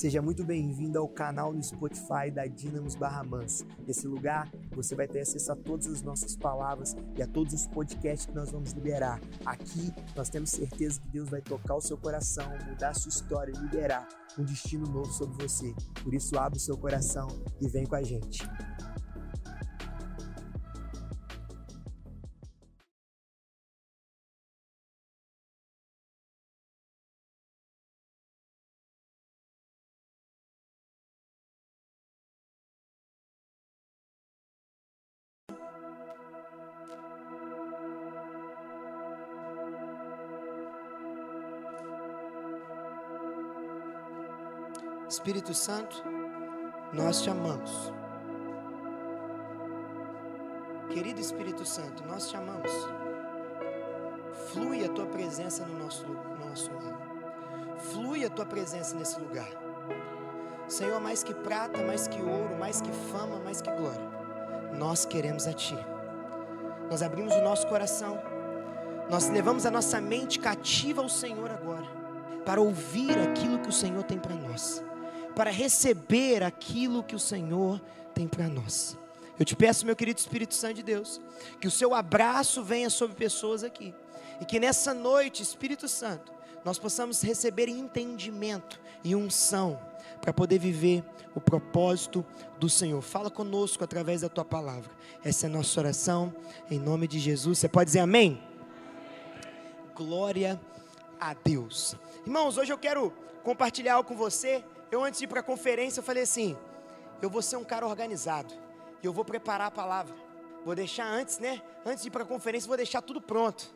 Seja muito bem-vindo ao canal no Spotify da Dinamos Barra Mansa. Nesse lugar, você vai ter acesso a todas as nossas palavras e a todos os podcasts que nós vamos liberar. Aqui, nós temos certeza que Deus vai tocar o seu coração, mudar a sua história e liberar um destino novo sobre você. Por isso, abre o seu coração e vem com a gente. Espírito Santo, nós te amamos. Querido Espírito Santo, nós te amamos. Flui a tua presença no nosso, no nosso meio. Flui a tua presença nesse lugar. Senhor, mais que prata, mais que ouro, mais que fama, mais que glória, nós queremos a Ti. Nós abrimos o nosso coração, nós levamos a nossa mente cativa ao Senhor agora, para ouvir aquilo que o Senhor tem para nós para receber aquilo que o Senhor tem para nós. Eu te peço, meu querido Espírito Santo de Deus, que o seu abraço venha sobre pessoas aqui, e que nessa noite, Espírito Santo, nós possamos receber entendimento e unção para poder viver o propósito do Senhor. Fala conosco através da tua palavra. Essa é a nossa oração, em nome de Jesus. Você pode dizer amém? Glória a Deus. Irmãos, hoje eu quero compartilhar algo com você eu antes de ir para a conferência, eu falei assim: eu vou ser um cara organizado. E eu vou preparar a palavra. Vou deixar antes, né? Antes de ir para a conferência, vou deixar tudo pronto.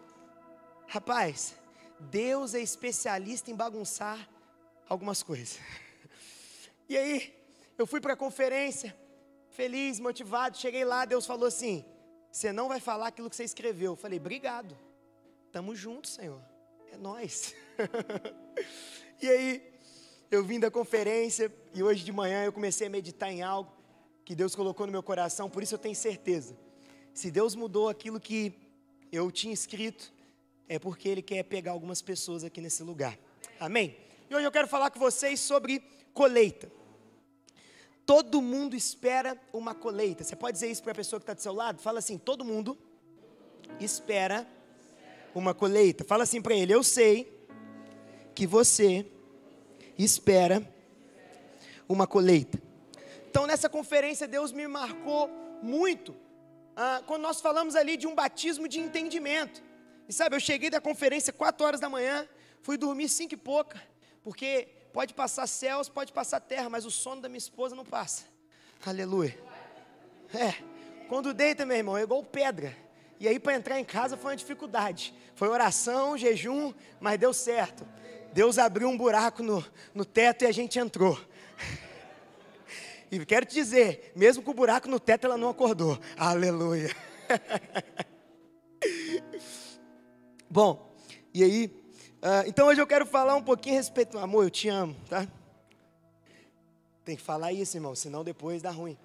Rapaz, Deus é especialista em bagunçar algumas coisas. E aí, eu fui para a conferência, feliz, motivado. Cheguei lá, Deus falou assim: Você não vai falar aquilo que você escreveu. Eu falei: Obrigado. Tamo junto, Senhor. É nós. e aí, eu vim da conferência e hoje de manhã eu comecei a meditar em algo que Deus colocou no meu coração, por isso eu tenho certeza. Se Deus mudou aquilo que eu tinha escrito, é porque Ele quer pegar algumas pessoas aqui nesse lugar. Amém? E hoje eu quero falar com vocês sobre colheita. Todo mundo espera uma colheita. Você pode dizer isso para a pessoa que está do seu lado? Fala assim: todo mundo espera uma colheita. Fala assim para ele: eu sei que você espera uma colheita. Então, nessa conferência, Deus me marcou muito ah, quando nós falamos ali de um batismo de entendimento. E sabe, eu cheguei da conferência 4 horas da manhã, fui dormir 5 e pouca, porque pode passar céus, pode passar terra, mas o sono da minha esposa não passa. Aleluia. É, quando deita, meu irmão, é igual pedra. E aí, para entrar em casa foi uma dificuldade. Foi oração, jejum, mas deu certo. Deus abriu um buraco no, no teto e a gente entrou. E quero te dizer, mesmo com o buraco no teto, ela não acordou. Aleluia. Bom, e aí, uh, então hoje eu quero falar um pouquinho a respeito. Amor, eu te amo, tá? Tem que falar isso, irmão, senão depois dá ruim.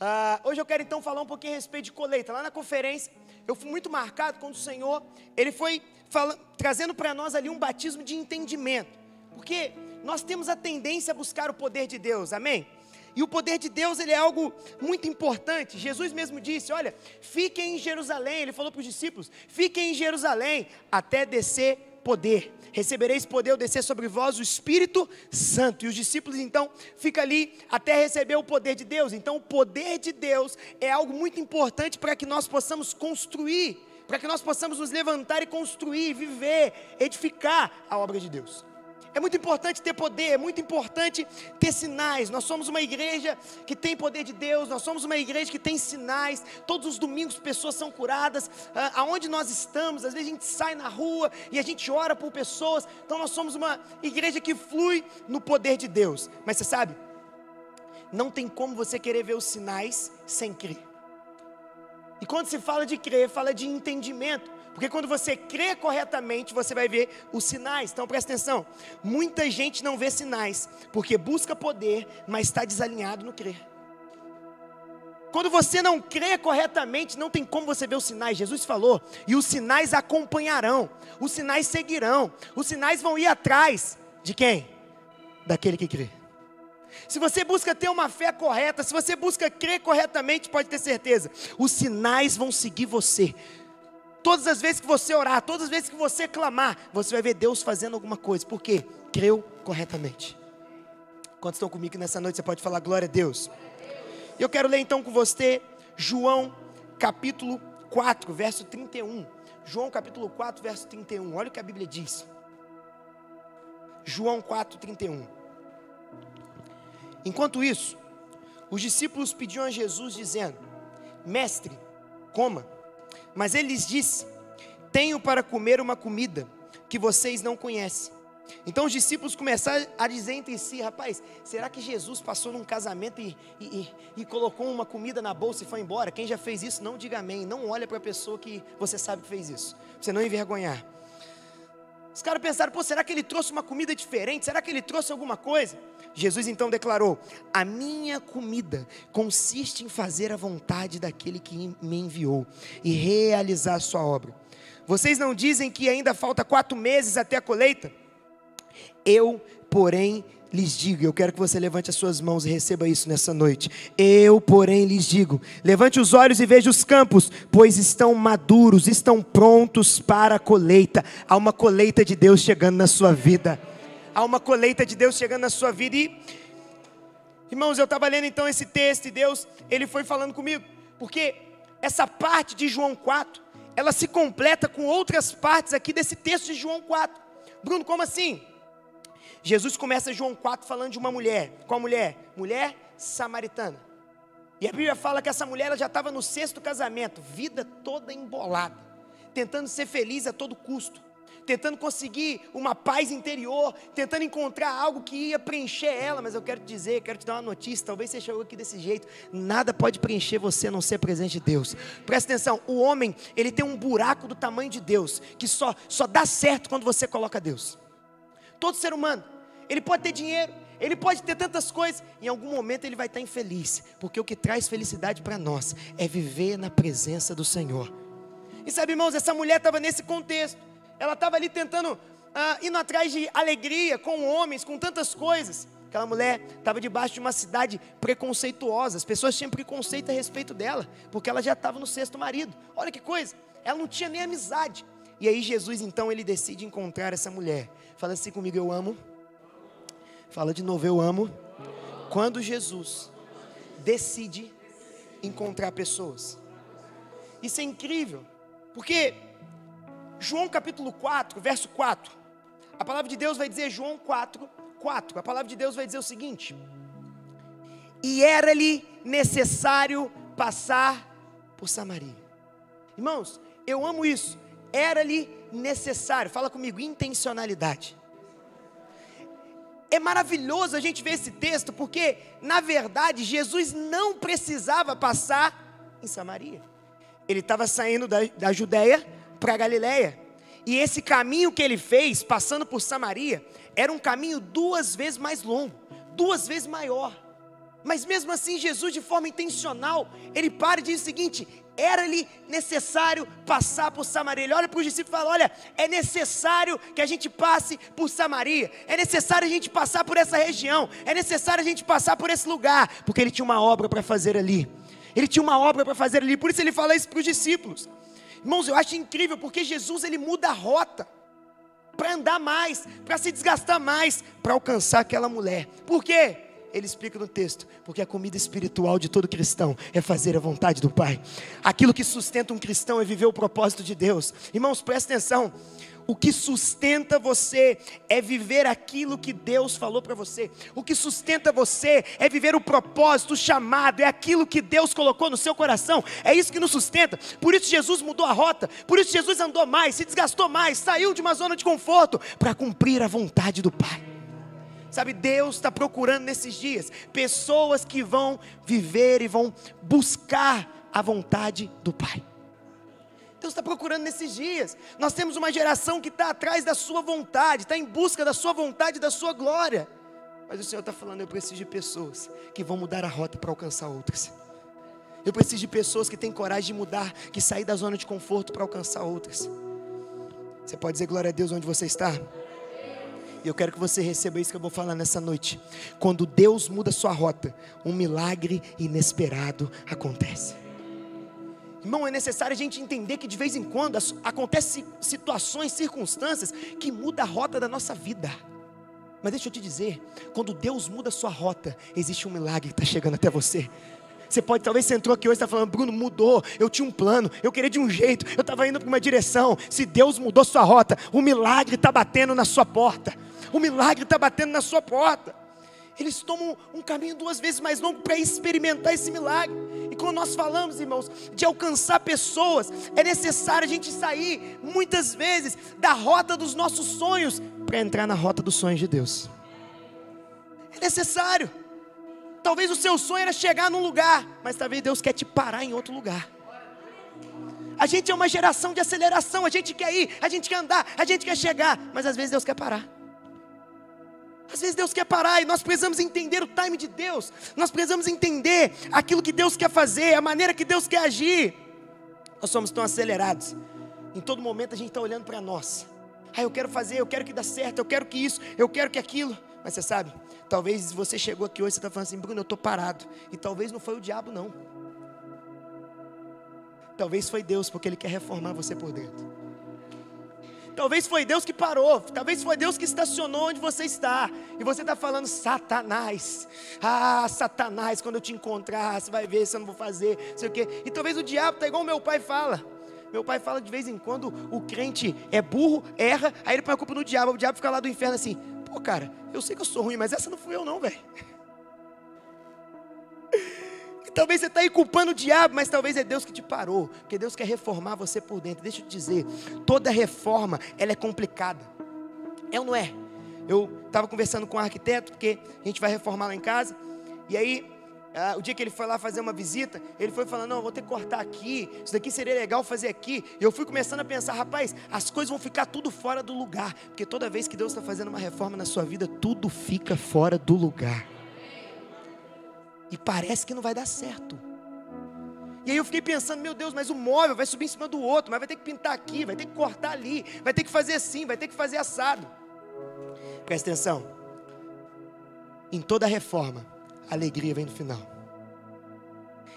Uh, hoje eu quero então falar um pouquinho a respeito de colheita. Lá na conferência, eu fui muito marcado quando o Senhor, Ele foi fala, trazendo para nós ali um batismo de entendimento. Porque nós temos a tendência a buscar o poder de Deus, amém? E o poder de Deus, ele é algo muito importante. Jesus mesmo disse: Olha, fiquem em Jerusalém. Ele falou para os discípulos: Fiquem em Jerusalém até descer poder. Recebereis poder ao descer sobre vós o Espírito Santo. E os discípulos então ficam ali até receber o poder de Deus. Então, o poder de Deus é algo muito importante para que nós possamos construir, para que nós possamos nos levantar e construir, viver, edificar a obra de Deus. É muito importante ter poder, é muito importante ter sinais. Nós somos uma igreja que tem poder de Deus, nós somos uma igreja que tem sinais. Todos os domingos pessoas são curadas. Ah, aonde nós estamos, às vezes a gente sai na rua e a gente ora por pessoas. Então nós somos uma igreja que flui no poder de Deus. Mas você sabe, não tem como você querer ver os sinais sem crer. E quando se fala de crer, fala de entendimento. Porque quando você crê corretamente, você vai ver os sinais. Então presta atenção. Muita gente não vê sinais, porque busca poder, mas está desalinhado no crer. Quando você não crê corretamente, não tem como você ver os sinais. Jesus falou, e os sinais acompanharão, os sinais seguirão, os sinais vão ir atrás de quem? daquele que crê. Se você busca ter uma fé correta, se você busca crer corretamente, pode ter certeza, os sinais vão seguir você. Todas as vezes que você orar, todas as vezes que você clamar, você vai ver Deus fazendo alguma coisa. Por quê? Creu corretamente. Quantos estão comigo nessa noite? Você pode falar glória a Deus. Eu quero ler então com você João capítulo 4, verso 31. João capítulo 4, verso 31. Olha o que a Bíblia diz. João 4, 31. Enquanto isso, os discípulos pediam a Jesus, dizendo: Mestre, coma. Mas ele lhes disse: Tenho para comer uma comida que vocês não conhecem. Então os discípulos começaram a dizer entre si: Rapaz, será que Jesus passou num casamento e, e, e, e colocou uma comida na bolsa e foi embora? Quem já fez isso, não diga amém. Não olha para a pessoa que você sabe que fez isso, você não envergonhar. Os caras pensaram: Pô, será que ele trouxe uma comida diferente? Será que ele trouxe alguma coisa? Jesus então declarou: A minha comida consiste em fazer a vontade daquele que me enviou e realizar a sua obra. Vocês não dizem que ainda falta quatro meses até a colheita? Eu, porém, lhes digo, eu quero que você levante as suas mãos e receba isso nessa noite. Eu, porém, lhes digo: levante os olhos e veja os campos, pois estão maduros, estão prontos para a colheita. Há uma colheita de Deus chegando na sua vida. Há uma colheita de Deus chegando na sua vida. E, irmãos, eu estava lendo então esse texto e Deus, Ele foi falando comigo, porque essa parte de João 4, ela se completa com outras partes aqui desse texto de João 4. Bruno, como assim? Jesus começa João 4 falando de uma mulher. Qual mulher? Mulher samaritana. E a Bíblia fala que essa mulher ela já estava no sexto casamento, vida toda embolada, tentando ser feliz a todo custo, tentando conseguir uma paz interior, tentando encontrar algo que ia preencher ela. Mas eu quero te dizer, quero te dar uma notícia. Talvez você chegou aqui desse jeito. Nada pode preencher você a não ser presente de Deus. Presta atenção: o homem ele tem um buraco do tamanho de Deus que só só dá certo quando você coloca Deus. Todo ser humano, ele pode ter dinheiro, ele pode ter tantas coisas, em algum momento ele vai estar infeliz, porque o que traz felicidade para nós é viver na presença do Senhor. E sabe, irmãos, essa mulher estava nesse contexto, ela estava ali tentando, ah, indo atrás de alegria com homens, com tantas coisas. Aquela mulher estava debaixo de uma cidade preconceituosa, as pessoas tinham preconceito a respeito dela, porque ela já estava no sexto marido. Olha que coisa, ela não tinha nem amizade. E aí Jesus então ele decide encontrar essa mulher. Fala assim comigo, eu amo. Fala de novo, eu amo. Quando Jesus decide encontrar pessoas. Isso é incrível, porque João capítulo 4, verso 4. A palavra de Deus vai dizer João 4, 4. A palavra de Deus vai dizer o seguinte: E era-lhe necessário passar por Samaria. Irmãos, eu amo isso era-lhe necessário. Fala comigo, intencionalidade. É maravilhoso a gente ver esse texto, porque, na verdade, Jesus não precisava passar em Samaria. Ele estava saindo da, da Judéia para Galiléia. E esse caminho que ele fez, passando por Samaria, era um caminho duas vezes mais longo, duas vezes maior. Mas mesmo assim, Jesus, de forma intencional, ele para e diz o seguinte: era-lhe necessário passar por Samaria. Ele olha para os discípulos e fala: Olha, é necessário que a gente passe por Samaria, é necessário a gente passar por essa região, é necessário a gente passar por esse lugar, porque ele tinha uma obra para fazer ali. Ele tinha uma obra para fazer ali, por isso ele fala isso para os discípulos. Irmãos, eu acho incrível, porque Jesus ele muda a rota para andar mais, para se desgastar mais, para alcançar aquela mulher. Por quê? Ele explica no texto, porque a comida espiritual de todo cristão é fazer a vontade do Pai. Aquilo que sustenta um cristão é viver o propósito de Deus. Irmãos, presta atenção. O que sustenta você é viver aquilo que Deus falou para você. O que sustenta você é viver o propósito, o chamado, é aquilo que Deus colocou no seu coração. É isso que nos sustenta. Por isso Jesus mudou a rota. Por isso Jesus andou mais, se desgastou mais, saiu de uma zona de conforto para cumprir a vontade do Pai. Sabe, Deus está procurando nesses dias pessoas que vão viver e vão buscar a vontade do Pai. Deus está procurando nesses dias. Nós temos uma geração que está atrás da sua vontade, está em busca da sua vontade, da sua glória. Mas o Senhor está falando: eu preciso de pessoas que vão mudar a rota para alcançar outras. Eu preciso de pessoas que têm coragem de mudar, que sair da zona de conforto para alcançar outras. Você pode dizer glória a Deus onde você está? E eu quero que você receba isso que eu vou falar nessa noite. Quando Deus muda sua rota, um milagre inesperado acontece. Irmão, é necessário a gente entender que de vez em quando acontecem situações, circunstâncias que mudam a rota da nossa vida. Mas deixa eu te dizer, quando Deus muda a sua rota, existe um milagre que está chegando até você. Você pode, talvez você entrou aqui hoje e está falando, Bruno, mudou. Eu tinha um plano, eu queria de um jeito, eu estava indo para uma direção. Se Deus mudou sua rota, o milagre está batendo na sua porta. O milagre está batendo na sua porta. Eles tomam um caminho duas vezes mais longo para experimentar esse milagre. E quando nós falamos, irmãos, de alcançar pessoas, é necessário a gente sair, muitas vezes, da rota dos nossos sonhos para entrar na rota dos sonhos de Deus. É necessário. Talvez o seu sonho era chegar num lugar, mas talvez Deus quer te parar em outro lugar. A gente é uma geração de aceleração, a gente quer ir, a gente quer andar, a gente quer chegar, mas às vezes Deus quer parar. Às vezes Deus quer parar e nós precisamos entender o time de Deus, nós precisamos entender aquilo que Deus quer fazer, a maneira que Deus quer agir. Nós somos tão acelerados, em todo momento a gente está olhando para nós. Ah, eu quero fazer, eu quero que dê certo, eu quero que isso, eu quero que aquilo. Mas você sabe, talvez você chegou aqui hoje e está falando assim, Bruno, eu estou parado. E talvez não foi o diabo, não. Talvez foi Deus, porque Ele quer reformar você por dentro. Talvez foi Deus que parou, talvez foi Deus que estacionou onde você está. E você está falando, Satanás, ah, Satanás, quando eu te encontrar, você vai ver se eu não vou fazer, sei o quê. E talvez o diabo está igual meu pai fala. Meu pai fala de vez em quando o crente é burro, erra, aí ele põe a culpa no diabo. O diabo fica lá do inferno assim: pô, cara, eu sei que eu sou ruim, mas essa não fui eu, não, velho. Talvez você está aí culpando o diabo, mas talvez é Deus que te parou, porque Deus quer reformar você por dentro. Deixa eu te dizer, toda reforma ela é complicada. É ou não é? Eu estava conversando com um arquiteto, porque a gente vai reformar lá em casa, e aí ah, o dia que ele foi lá fazer uma visita, ele foi falando: Não, vou ter que cortar aqui, isso daqui seria legal fazer aqui. E eu fui começando a pensar: Rapaz, as coisas vão ficar tudo fora do lugar, porque toda vez que Deus está fazendo uma reforma na sua vida, tudo fica fora do lugar. E parece que não vai dar certo. E aí eu fiquei pensando: Meu Deus, mas o móvel vai subir em cima do outro, mas vai ter que pintar aqui, vai ter que cortar ali, vai ter que fazer assim, vai ter que fazer assado. Presta atenção: em toda reforma, a alegria vem no final.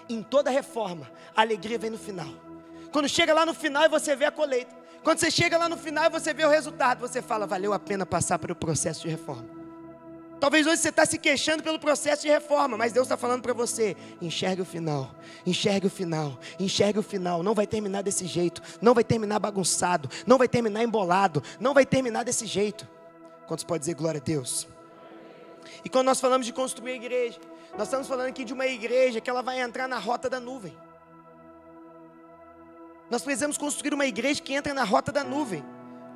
Em toda reforma, a alegria vem no final. Quando chega lá no final e você vê a colheita. Quando você chega lá no final e você vê o resultado, você fala, valeu a pena passar pelo processo de reforma. Talvez hoje você está se queixando pelo processo de reforma, mas Deus está falando para você: enxergue o final, enxergue o final, enxergue o final. Não vai terminar desse jeito, não vai terminar bagunçado, não vai terminar embolado, não vai terminar desse jeito. Quantos pode dizer glória a Deus? E quando nós falamos de construir a igreja, nós estamos falando aqui de uma igreja que ela vai entrar na rota da nuvem. Nós precisamos construir uma igreja que entra na rota da nuvem.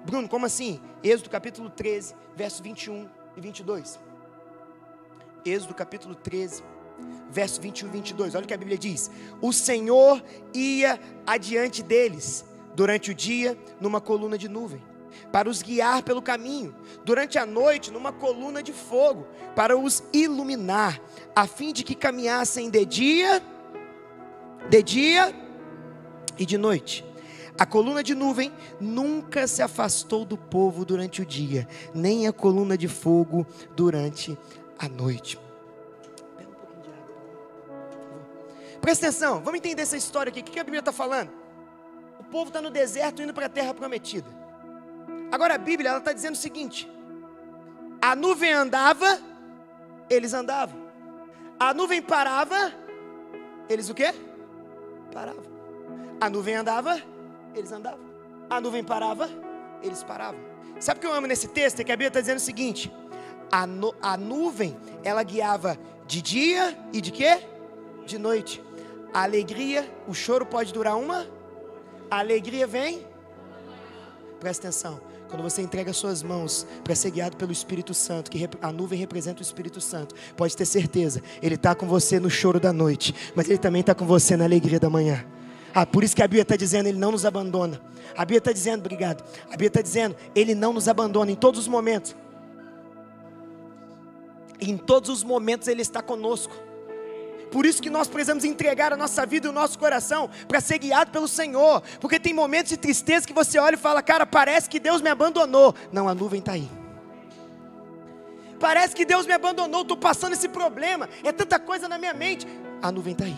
Bruno, como assim? Êxodo capítulo 13, verso 21 e 22. Êxodo capítulo 13, verso 21 e 22. Olha o que a Bíblia diz: O Senhor ia adiante deles durante o dia numa coluna de nuvem para os guiar pelo caminho, durante a noite numa coluna de fogo, para os iluminar, a fim de que caminhassem de dia, de dia e de noite. A coluna de nuvem nunca se afastou do povo durante o dia, nem a coluna de fogo durante a noite. Presta atenção, vamos entender essa história aqui. O que a Bíblia está falando? O povo está no deserto indo para a terra prometida. Agora a Bíblia está dizendo o seguinte: a nuvem andava, eles andavam. A nuvem parava, eles o quê? Paravam. A nuvem andava, eles andavam. A nuvem parava, eles paravam. Sabe o que eu amo nesse texto? É que a Bíblia está dizendo o seguinte: a, nu a nuvem ela guiava de dia e de quê? De noite. A alegria, o choro pode durar uma. A alegria vem. Presta atenção. Quando você entrega suas mãos para ser guiado pelo Espírito Santo, que a nuvem representa o Espírito Santo, pode ter certeza, Ele está com você no choro da noite, mas Ele também está com você na alegria da manhã. Ah, por isso que a Bíblia está dizendo, Ele não nos abandona. A Bíblia está dizendo, obrigado. A Bíblia está dizendo, Ele não nos abandona em todos os momentos. Em todos os momentos Ele está conosco. Por isso que nós precisamos entregar a nossa vida e o nosso coração para ser guiado pelo Senhor. Porque tem momentos de tristeza que você olha e fala, cara, parece que Deus me abandonou. Não, a nuvem está aí. Parece que Deus me abandonou, estou passando esse problema. É tanta coisa na minha mente. A nuvem está aí.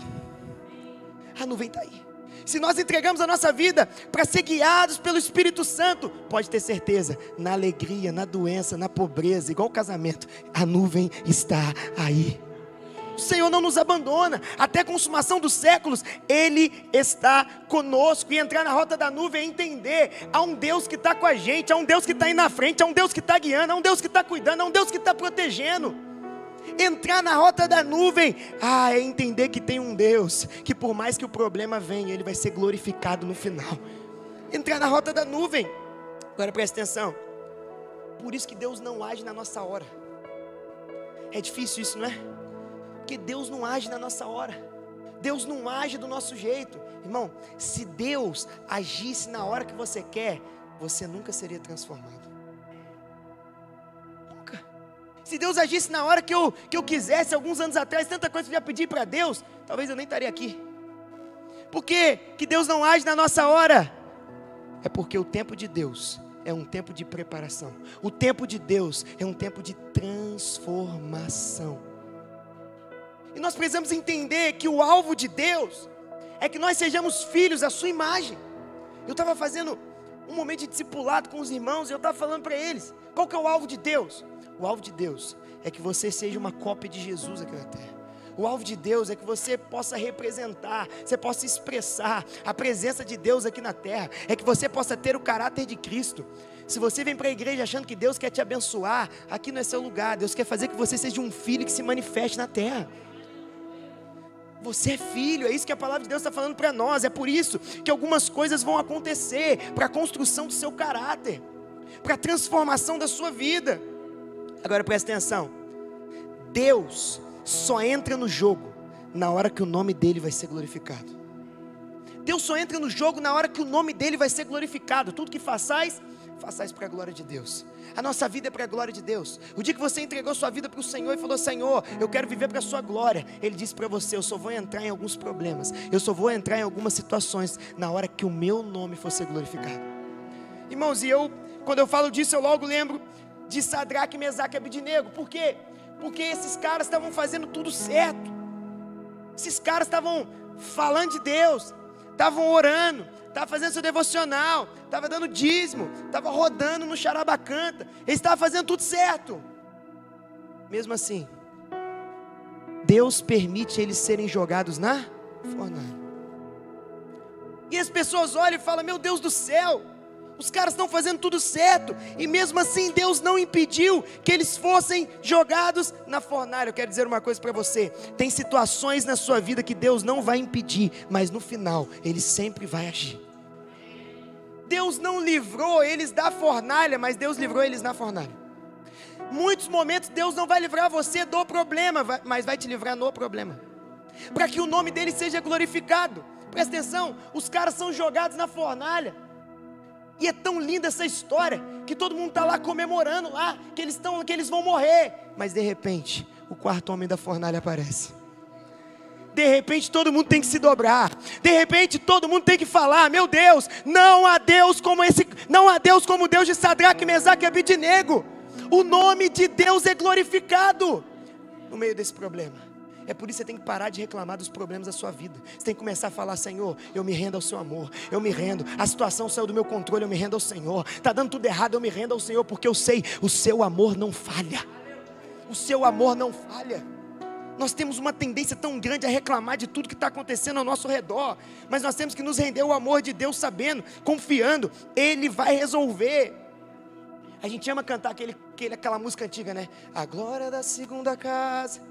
A nuvem está aí. Se nós entregamos a nossa vida para ser guiados pelo Espírito Santo, pode ter certeza, na alegria, na doença, na pobreza, igual o casamento, a nuvem está aí. O Senhor não nos abandona, até a consumação dos séculos, Ele está conosco. E entrar na rota da nuvem é entender: há um Deus que está com a gente, há um Deus que está aí na frente, há um Deus que está guiando, há um Deus que está cuidando, há um Deus que está protegendo. Entrar na rota da nuvem, ah, é entender que tem um Deus, que por mais que o problema venha, Ele vai ser glorificado no final. Entrar na rota da nuvem, agora presta atenção, por isso que Deus não age na nossa hora. É difícil isso, não é? Porque Deus não age na nossa hora. Deus não age do nosso jeito. Irmão, se Deus agisse na hora que você quer, você nunca seria transformado. Se Deus agisse na hora que eu, que eu quisesse, alguns anos atrás, tanta coisa que eu já pedi para Deus, talvez eu nem estaria aqui. Por que, que Deus não age na nossa hora? É porque o tempo de Deus é um tempo de preparação. O tempo de Deus é um tempo de transformação. E nós precisamos entender que o alvo de Deus é que nós sejamos filhos à sua imagem. Eu estava fazendo um momento de discipulado com os irmãos e eu estava falando para eles: qual que é o alvo de Deus? O alvo de Deus é que você seja uma cópia de Jesus aqui na terra. O alvo de Deus é que você possa representar, você possa expressar a presença de Deus aqui na terra, é que você possa ter o caráter de Cristo. Se você vem para a igreja achando que Deus quer te abençoar, aqui não é seu lugar. Deus quer fazer que você seja um filho que se manifeste na terra. Você é filho, é isso que a palavra de Deus está falando para nós. É por isso que algumas coisas vão acontecer para a construção do seu caráter, para a transformação da sua vida. Agora presta atenção: Deus só entra no jogo na hora que o nome dele vai ser glorificado. Deus só entra no jogo na hora que o nome dele vai ser glorificado. Tudo que façais, façais para a glória de Deus. A nossa vida é para a glória de Deus. O dia que você entregou sua vida para o Senhor e falou: Senhor, eu quero viver para a sua glória. Ele disse para você: Eu só vou entrar em alguns problemas. Eu só vou entrar em algumas situações na hora que o meu nome for ser glorificado. Irmãos, e eu, quando eu falo disso, eu logo lembro de Sadraque, Mesaque e Abidinego. Por quê? Porque esses caras estavam fazendo tudo certo. Esses caras estavam falando de Deus, estavam orando, estava fazendo seu devocional, estava dando dízimo, estava rodando no charabacanta, ele estava fazendo tudo certo. Mesmo assim, Deus permite eles serem jogados na fornalha. E as pessoas olham e falam: Meu Deus do céu, os caras estão fazendo tudo certo, e mesmo assim Deus não impediu que eles fossem jogados na fornalha. Eu quero dizer uma coisa para você: tem situações na sua vida que Deus não vai impedir, mas no final Ele sempre vai agir. Deus não livrou eles da fornalha, mas Deus livrou eles na fornalha. Muitos momentos Deus não vai livrar você do problema, mas vai te livrar no problema, para que o nome dele seja glorificado. Presta atenção, os caras são jogados na fornalha. E é tão linda essa história que todo mundo está lá comemorando lá que eles estão, que eles vão morrer. Mas de repente, o quarto homem da fornalha aparece. De repente todo mundo tem que se dobrar. De repente todo mundo tem que falar: Meu Deus, não há Deus como esse, não há Deus como Deus de Sadraque, Mesaque e Abidinego. O nome de Deus é glorificado no meio desse problema. É por isso que você tem que parar de reclamar dos problemas da sua vida. Você tem que começar a falar: Senhor, eu me rendo ao seu amor, eu me rendo. A situação saiu do meu controle, eu me rendo ao Senhor. Está dando tudo errado, eu me rendo ao Senhor, porque eu sei, o seu amor não falha. O seu amor não falha. Nós temos uma tendência tão grande a reclamar de tudo que está acontecendo ao nosso redor, mas nós temos que nos render ao amor de Deus, sabendo, confiando, Ele vai resolver. A gente ama cantar aquele, aquele, aquela música antiga, né? A glória da segunda casa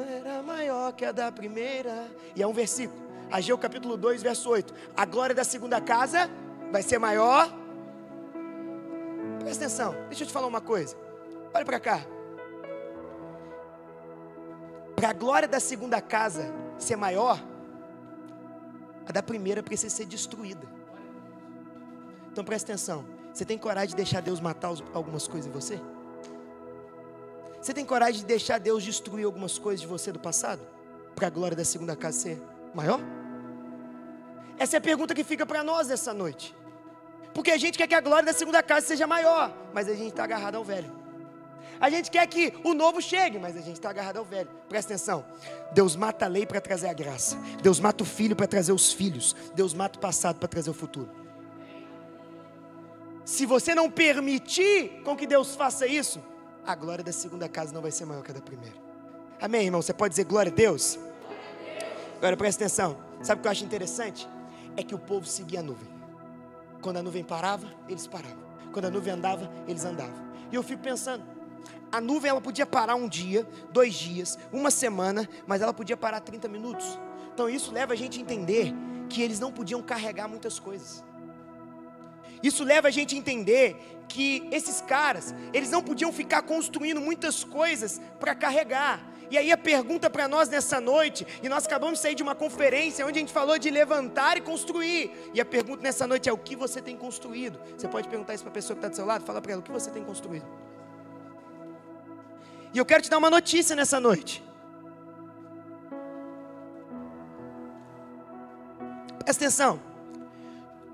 era maior que a da primeira. E é um versículo, Ageu capítulo 2, verso 8. A glória da segunda casa vai ser maior. Presta atenção, deixa eu te falar uma coisa. Olha para cá. Para a glória da segunda casa ser maior, a da primeira precisa ser destruída. Então presta atenção. Você tem coragem de deixar Deus matar algumas coisas em você? Você tem coragem de deixar Deus destruir algumas coisas de você do passado? Para a glória da segunda casa ser maior? Essa é a pergunta que fica para nós essa noite. Porque a gente quer que a glória da segunda casa seja maior, mas a gente está agarrado ao velho. A gente quer que o novo chegue, mas a gente está agarrado ao velho. Presta atenção. Deus mata a lei para trazer a graça. Deus mata o filho para trazer os filhos. Deus mata o passado para trazer o futuro. Se você não permitir com que Deus faça isso, a glória da segunda casa não vai ser maior que a da primeira. Amém, irmão? Você pode dizer glória a Deus? Agora presta atenção. Sabe o que eu acho interessante? É que o povo seguia a nuvem. Quando a nuvem parava, eles paravam. Quando a nuvem andava, eles andavam. E eu fico pensando, a nuvem ela podia parar um dia, dois dias, uma semana, mas ela podia parar 30 minutos. Então isso leva a gente a entender que eles não podiam carregar muitas coisas. Isso leva a gente a entender que esses caras, eles não podiam ficar construindo muitas coisas para carregar. E aí a pergunta para nós nessa noite, e nós acabamos de sair de uma conferência onde a gente falou de levantar e construir. E a pergunta nessa noite é o que você tem construído? Você pode perguntar isso para a pessoa que está do seu lado? Fala para ela o que você tem construído. E eu quero te dar uma notícia nessa noite. Presta atenção.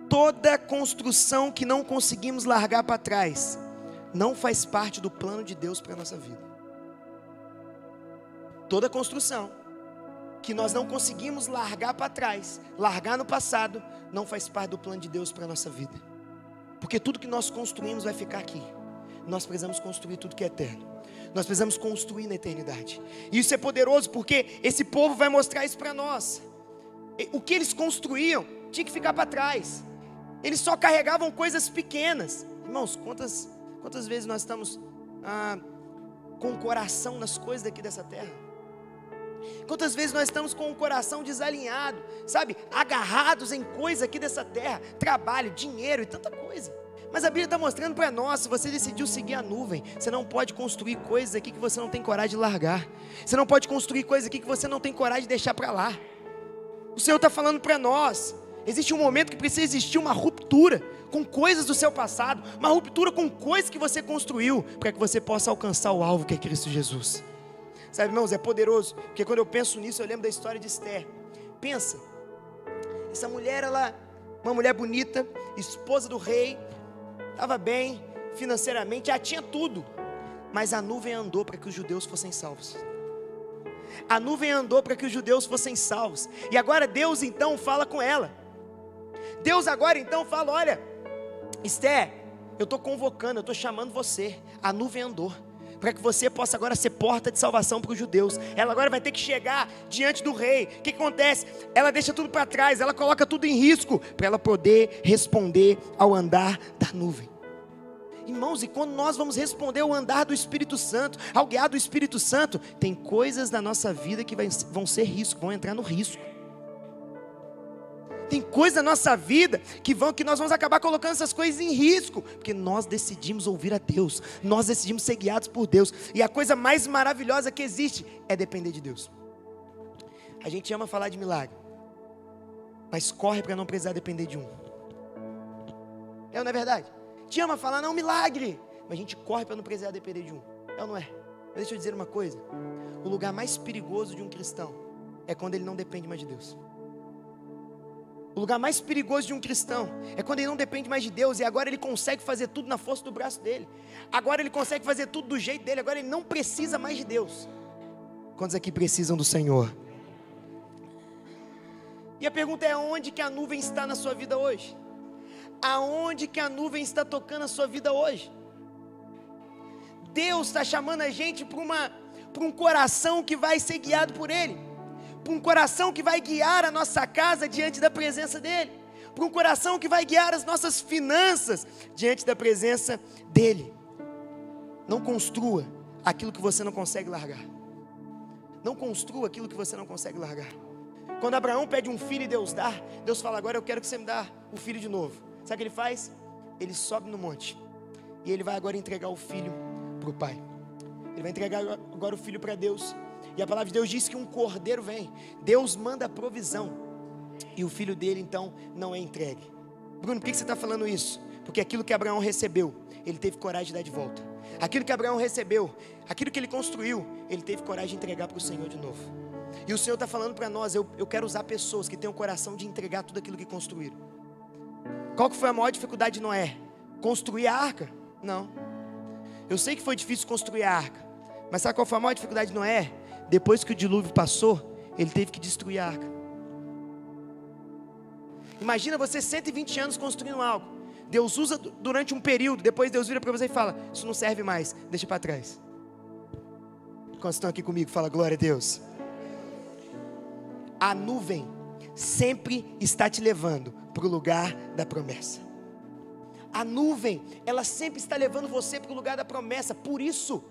Toda construção que não conseguimos largar para trás não faz parte do plano de Deus para a nossa vida. Toda construção que nós não conseguimos largar para trás, largar no passado, não faz parte do plano de Deus para a nossa vida. Porque tudo que nós construímos vai ficar aqui. Nós precisamos construir tudo que é eterno. Nós precisamos construir na eternidade. E isso é poderoso porque esse povo vai mostrar isso para nós. O que eles construíam tinha que ficar para trás. Eles só carregavam coisas pequenas. Irmãos, quantas, quantas vezes nós estamos ah, com o coração nas coisas daqui dessa terra? Quantas vezes nós estamos com o coração desalinhado, sabe? Agarrados em coisas aqui dessa terra, trabalho, dinheiro e tanta coisa. Mas a Bíblia está mostrando para nós: se você decidiu seguir a nuvem, você não pode construir coisas aqui que você não tem coragem de largar. Você não pode construir coisas aqui que você não tem coragem de deixar para lá. O Senhor está falando para nós: Existe um momento que precisa existir uma ruptura com coisas do seu passado, uma ruptura com coisas que você construiu, para que você possa alcançar o alvo que é Cristo Jesus. Sabe, irmãos, é poderoso, porque quando eu penso nisso, eu lembro da história de Esther. Pensa, essa mulher, ela, uma mulher bonita, esposa do rei, estava bem financeiramente, já tinha tudo, mas a nuvem andou para que os judeus fossem salvos a nuvem andou para que os judeus fossem salvos. E agora Deus então fala com ela. Deus agora então fala: olha, Esther, eu estou convocando, eu estou chamando você. A nuvem andou. Para que você possa agora ser porta de salvação para os judeus. Ela agora vai ter que chegar diante do rei. O que, que acontece? Ela deixa tudo para trás, ela coloca tudo em risco para ela poder responder ao andar da nuvem. Irmãos, e quando nós vamos responder ao andar do Espírito Santo, ao guiar do Espírito Santo, tem coisas na nossa vida que vão ser risco, vão entrar no risco. Tem coisas na nossa vida que vão que nós vamos acabar colocando essas coisas em risco, porque nós decidimos ouvir a Deus, nós decidimos ser guiados por Deus. E a coisa mais maravilhosa que existe é depender de Deus. A gente ama falar de milagre, mas corre para não precisar depender de um. É ou não é verdade? Te ama falar, não, milagre, mas a gente corre para não precisar depender de um. É ou não é? Mas deixa eu dizer uma coisa: o lugar mais perigoso de um cristão é quando ele não depende mais de Deus. O lugar mais perigoso de um cristão é quando ele não depende mais de Deus e agora ele consegue fazer tudo na força do braço dele. Agora ele consegue fazer tudo do jeito dele, agora ele não precisa mais de Deus. Quantos aqui precisam do Senhor? E a pergunta é: onde que a nuvem está na sua vida hoje? Aonde que a nuvem está tocando a sua vida hoje? Deus está chamando a gente para um coração que vai ser guiado por Ele para um coração que vai guiar a nossa casa diante da presença dEle, para um coração que vai guiar as nossas finanças diante da presença dEle. Não construa aquilo que você não consegue largar. Não construa aquilo que você não consegue largar. Quando Abraão pede um filho e Deus dá, Deus fala: Agora eu quero que você me dá o filho de novo. Sabe o que ele faz? Ele sobe no monte e ele vai agora entregar o filho para o pai. Ele vai entregar agora o filho para Deus. E a palavra de Deus diz que um cordeiro vem. Deus manda a provisão. E o filho dele então não é entregue. Bruno, por que você está falando isso? Porque aquilo que Abraão recebeu, ele teve coragem de dar de volta. Aquilo que Abraão recebeu, aquilo que ele construiu, ele teve coragem de entregar para o Senhor de novo. E o Senhor está falando para nós: eu, eu quero usar pessoas que têm o coração de entregar tudo aquilo que construíram. Qual que foi a maior dificuldade de Noé? Construir a arca? Não. Eu sei que foi difícil construir a arca, mas sabe qual foi a maior dificuldade de Noé? Depois que o dilúvio passou, ele teve que destruir a arca. Imagina você 120 anos construindo algo. Deus usa durante um período, depois Deus vira para você e fala: Isso não serve mais, deixa para trás. Quantos estão aqui comigo? Fala glória a Deus. A nuvem sempre está te levando para o lugar da promessa. A nuvem, ela sempre está levando você para o lugar da promessa. Por isso,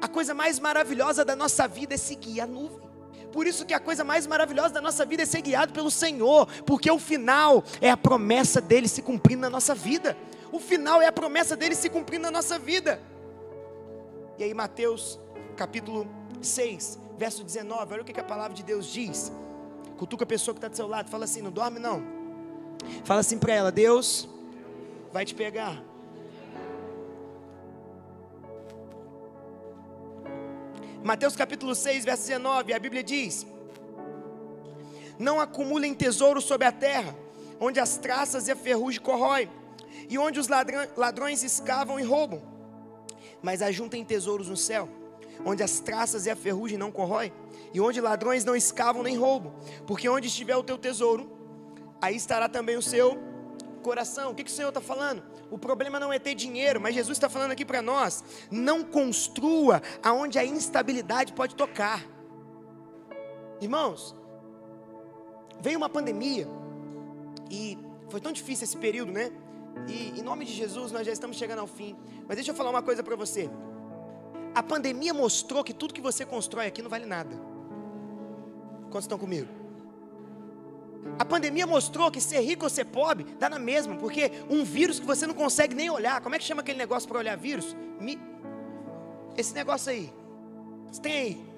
a coisa mais maravilhosa da nossa vida é seguir a nuvem. Por isso que a coisa mais maravilhosa da nossa vida é ser guiado pelo Senhor, porque o final é a promessa dele se cumprindo na nossa vida. O final é a promessa dele se cumprindo na nossa vida. E aí Mateus capítulo 6, verso 19, olha o que a palavra de Deus diz. Cutuca a pessoa que está do seu lado, fala assim, não dorme não. Fala assim para ela, Deus vai te pegar. Mateus capítulo 6, verso 19, a Bíblia diz: Não acumulem tesouro sobre a terra, onde as traças e a ferrugem corroem, e onde os ladrões escavam e roubam. Mas ajuntem tesouros no céu, onde as traças e a ferrugem não corroem, e onde ladrões não escavam nem roubam, porque onde estiver o teu tesouro, aí estará também o seu coração. O que, que o Senhor está falando? O problema não é ter dinheiro, mas Jesus está falando aqui para nós: não construa aonde a instabilidade pode tocar. Irmãos, veio uma pandemia e foi tão difícil esse período, né? E em nome de Jesus nós já estamos chegando ao fim. Mas deixa eu falar uma coisa para você. A pandemia mostrou que tudo que você constrói aqui não vale nada. Quantos estão comigo? A pandemia mostrou que ser rico ou ser pobre dá na mesma, porque um vírus que você não consegue nem olhar, como é que chama aquele negócio para olhar vírus? Mi... Esse negócio aí, você tem aí.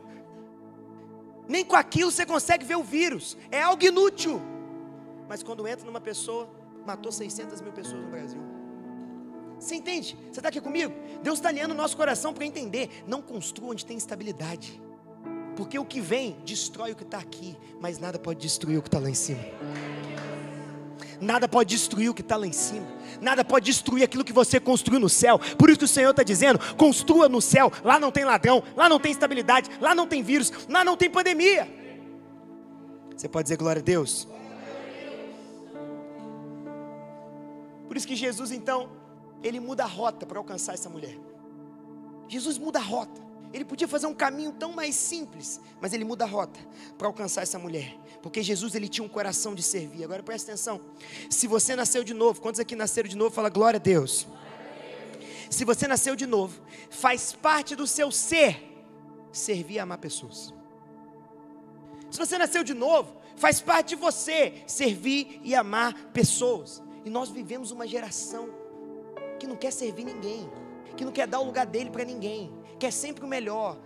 Nem com aquilo você consegue ver o vírus, é algo inútil. Mas quando entra numa pessoa, matou 600 mil pessoas no Brasil. Você entende? Você está aqui comigo? Deus está alinhando o nosso coração para entender. Não construa onde tem estabilidade. Porque o que vem destrói o que está aqui, mas nada pode destruir o que está lá em cima. Nada pode destruir o que está lá em cima. Nada pode destruir aquilo que você construiu no céu. Por isso que o Senhor está dizendo: construa no céu. Lá não tem ladrão, lá não tem estabilidade, lá não tem vírus, lá não tem pandemia. Você pode dizer glória a Deus? Por isso que Jesus então, ele muda a rota para alcançar essa mulher. Jesus muda a rota. Ele podia fazer um caminho tão mais simples, mas ele muda a rota para alcançar essa mulher, porque Jesus ele tinha um coração de servir. Agora presta atenção: se você nasceu de novo, quantos aqui nasceram de novo? Fala glória a Deus. Se você nasceu de novo, faz parte do seu ser servir e amar pessoas. Se você nasceu de novo, faz parte de você servir e amar pessoas. E nós vivemos uma geração que não quer servir ninguém, que não quer dar o lugar dele para ninguém quer sempre o melhor,